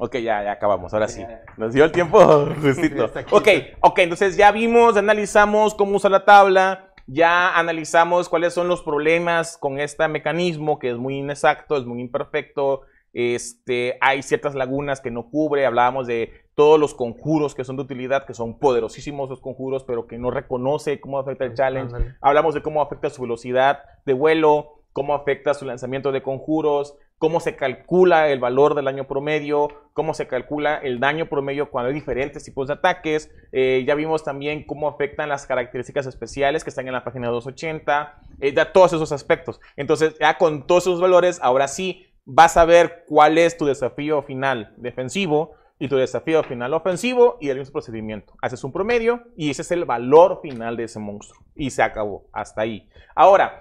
S2: Ok, ya, ya acabamos, ahora sí. Nos dio el tiempo justito. Ok, ok, entonces ya vimos, analizamos cómo usa la tabla, ya analizamos cuáles son los problemas con este mecanismo que es muy inexacto, es muy imperfecto. Este, hay ciertas lagunas que no cubre, hablábamos de todos los conjuros que son de utilidad, que son poderosísimos los conjuros, pero que no reconoce cómo afecta el challenge.
S1: Ándale.
S2: Hablamos de cómo afecta su velocidad de vuelo, cómo afecta su lanzamiento de conjuros, cómo se calcula el valor del daño promedio, cómo se calcula el daño promedio cuando hay diferentes tipos de ataques. Eh, ya vimos también cómo afectan las características especiales que están en la página 280, eh, ya todos esos aspectos. Entonces, ya con todos esos valores, ahora sí vas a ver cuál es tu desafío final defensivo y tu desafío final ofensivo y el mismo procedimiento. Haces un promedio y ese es el valor final de ese monstruo. Y se acabó, hasta ahí. Ahora,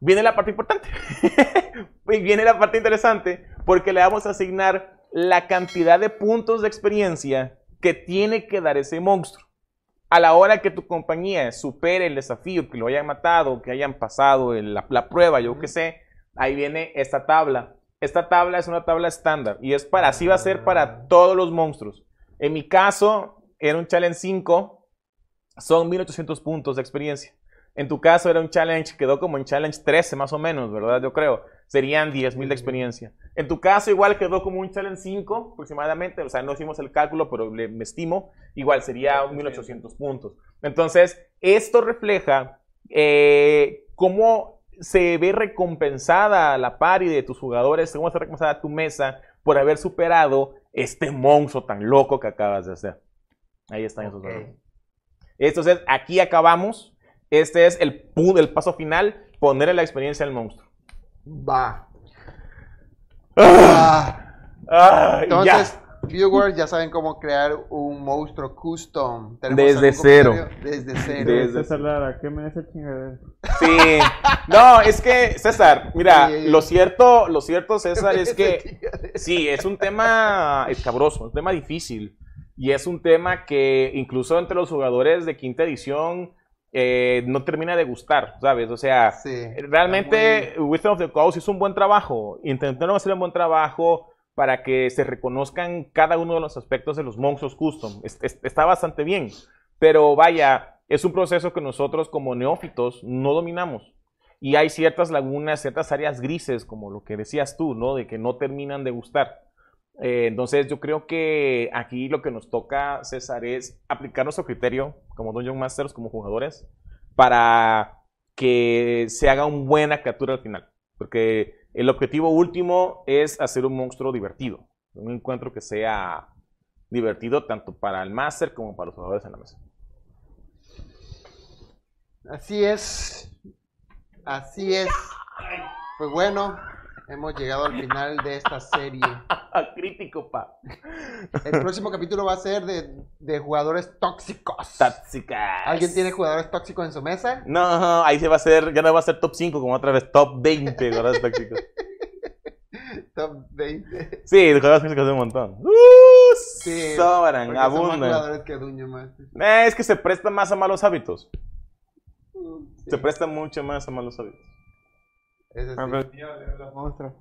S2: viene la parte importante. y viene la parte interesante, porque le vamos a asignar la cantidad de puntos de experiencia que tiene que dar ese monstruo. A la hora que tu compañía supere el desafío, que lo hayan matado, que hayan pasado la, la prueba, yo qué sé, ahí viene esta tabla. Esta tabla es una tabla estándar y es para, así va a ser para todos los monstruos. En mi caso, era un challenge 5, son 1800 puntos de experiencia. En tu caso era un challenge, quedó como en challenge 13 más o menos, ¿verdad? Yo creo. Serían 10.000 de experiencia. En tu caso igual quedó como un challenge 5 aproximadamente, o sea, no hicimos el cálculo, pero le, me estimo, igual sería 1.800 puntos. Entonces, esto refleja eh, cómo se ve recompensada la pari de tus jugadores, cómo se recompensada tu mesa por haber superado este monstruo tan loco que acabas de hacer. Ahí están esos valores. Entonces, aquí acabamos. Este es el, el paso final, ponerle la experiencia al monstruo.
S1: Va.
S2: Ah. Ah,
S1: Entonces, viewers ya saben cómo crear un monstruo custom.
S2: Desde cero.
S1: Desde cero.
S3: Desde César ¿qué me hace chingadera?
S2: Sí. No, es que, César, mira, lo cierto, lo cierto, César, es que sí, es un tema escabroso, un tema difícil. Y es un tema que incluso entre los jugadores de quinta edición eh, no termina de gustar, ¿sabes? O sea, realmente Wisdom of the Coast hizo un buen trabajo. Intentaron hacer un buen trabajo para que se reconozcan cada uno de los aspectos de los monstruos custom. está bastante bien. Pero vaya, es un proceso que nosotros como neófitos no dominamos. Y hay ciertas lagunas, ciertas áreas grises, como lo que decías tú, ¿no? De que no terminan de gustar. Eh, entonces yo creo que aquí lo que nos toca, César, es aplicar nuestro criterio como Dungeon Masters, como jugadores, para que se haga una buena captura al final. Porque el objetivo último es hacer un monstruo divertido. Un encuentro que sea divertido tanto para el Master como para los jugadores en la mesa.
S1: Así es. Así es. Pues bueno, hemos llegado al final de esta serie.
S2: Crítico, pa.
S1: El próximo capítulo va a ser de, jugadores tóxicos.
S2: Tóxicas.
S1: ¿Alguien tiene jugadores tóxicos en su mesa?
S2: No, ahí se va a ser, ya no va a ser top 5 como otra vez, top 20 jugadores tóxicos.
S1: top 20.
S2: Sí, jugadores tóxicos de un montón. Uh,
S1: sí,
S2: sobran, abundan.
S1: jugadores que más.
S2: Eh, es que se presta más a malos hábitos.
S1: Mm,
S2: se presta mucho más a malos hábitos.
S1: Ese sí.
S3: los monstruos.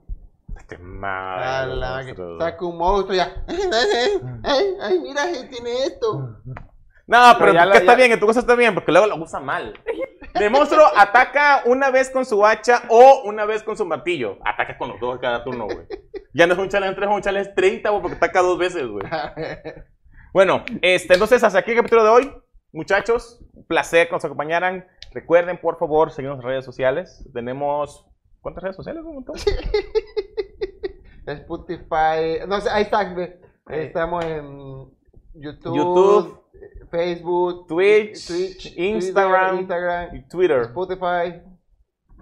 S2: Qué mal.
S1: Saca un monstruo ya. Ay, ay, mira, tiene esto.
S2: No, pero, ya está bien, en tu cosa está bien, porque luego lo usa mal. El monstruo ataca una vez con su hacha o una vez con su martillo. Ataca con los dos cada turno, güey. Ya no es un challenge 3, es un challenge 30, güey, porque ataca dos veces, güey. Bueno, este, entonces hasta aquí el capítulo de hoy. Muchachos, un placer que nos acompañaran. Recuerden, por favor, seguirnos en redes sociales. Tenemos ¿Cuántas redes sociales? Un montón.
S1: Spotify. No sé, ahí está. Estamos en YouTube,
S2: YouTube
S1: Facebook,
S2: Twitch, Instagram,
S1: Instagram,
S2: y Twitter.
S1: Spotify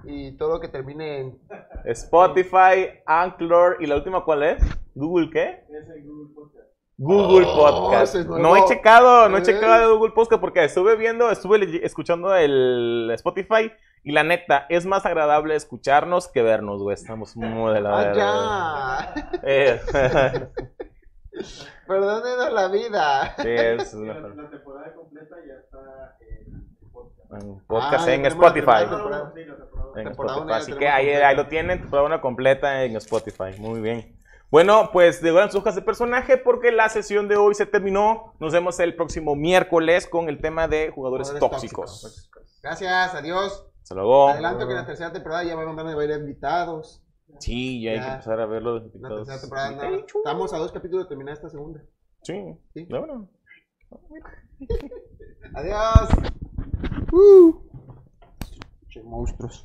S1: y todo lo que termine en
S2: Spotify, Anchor y la última ¿cuál es? Google qué? Es el Google Podcast. Google oh, Podcast. no he checado, no he checado Google Podcast porque estuve viendo, estuve escuchando el Spotify y la neta, es más agradable escucharnos que vernos, güey. Estamos muy de la
S1: ah,
S2: ya. Eh.
S1: Perdónenos la vida.
S2: Sí, es
S3: la, la, temporada completa ya está en podcast.
S2: En, podcast ah, en Spotify. En Spotify. Así que ahí, ahí, lo tienen, temporada una completa en Spotify. Muy bien. Bueno, pues de sus hojas de personaje porque la sesión de hoy se terminó. Nos vemos el próximo miércoles con el tema de jugadores, tóxicos.
S1: Gracias, adiós.
S2: Hasta luego.
S1: Adelanto que en la tercera temporada ya van a haber invitados.
S2: Sí, ya, hay que empezar a ver los
S1: invitados. La tercera temporada, estamos a dos capítulos de terminar esta segunda.
S2: Sí, sí. Bueno.
S1: Adiós. Uh. Monstruos.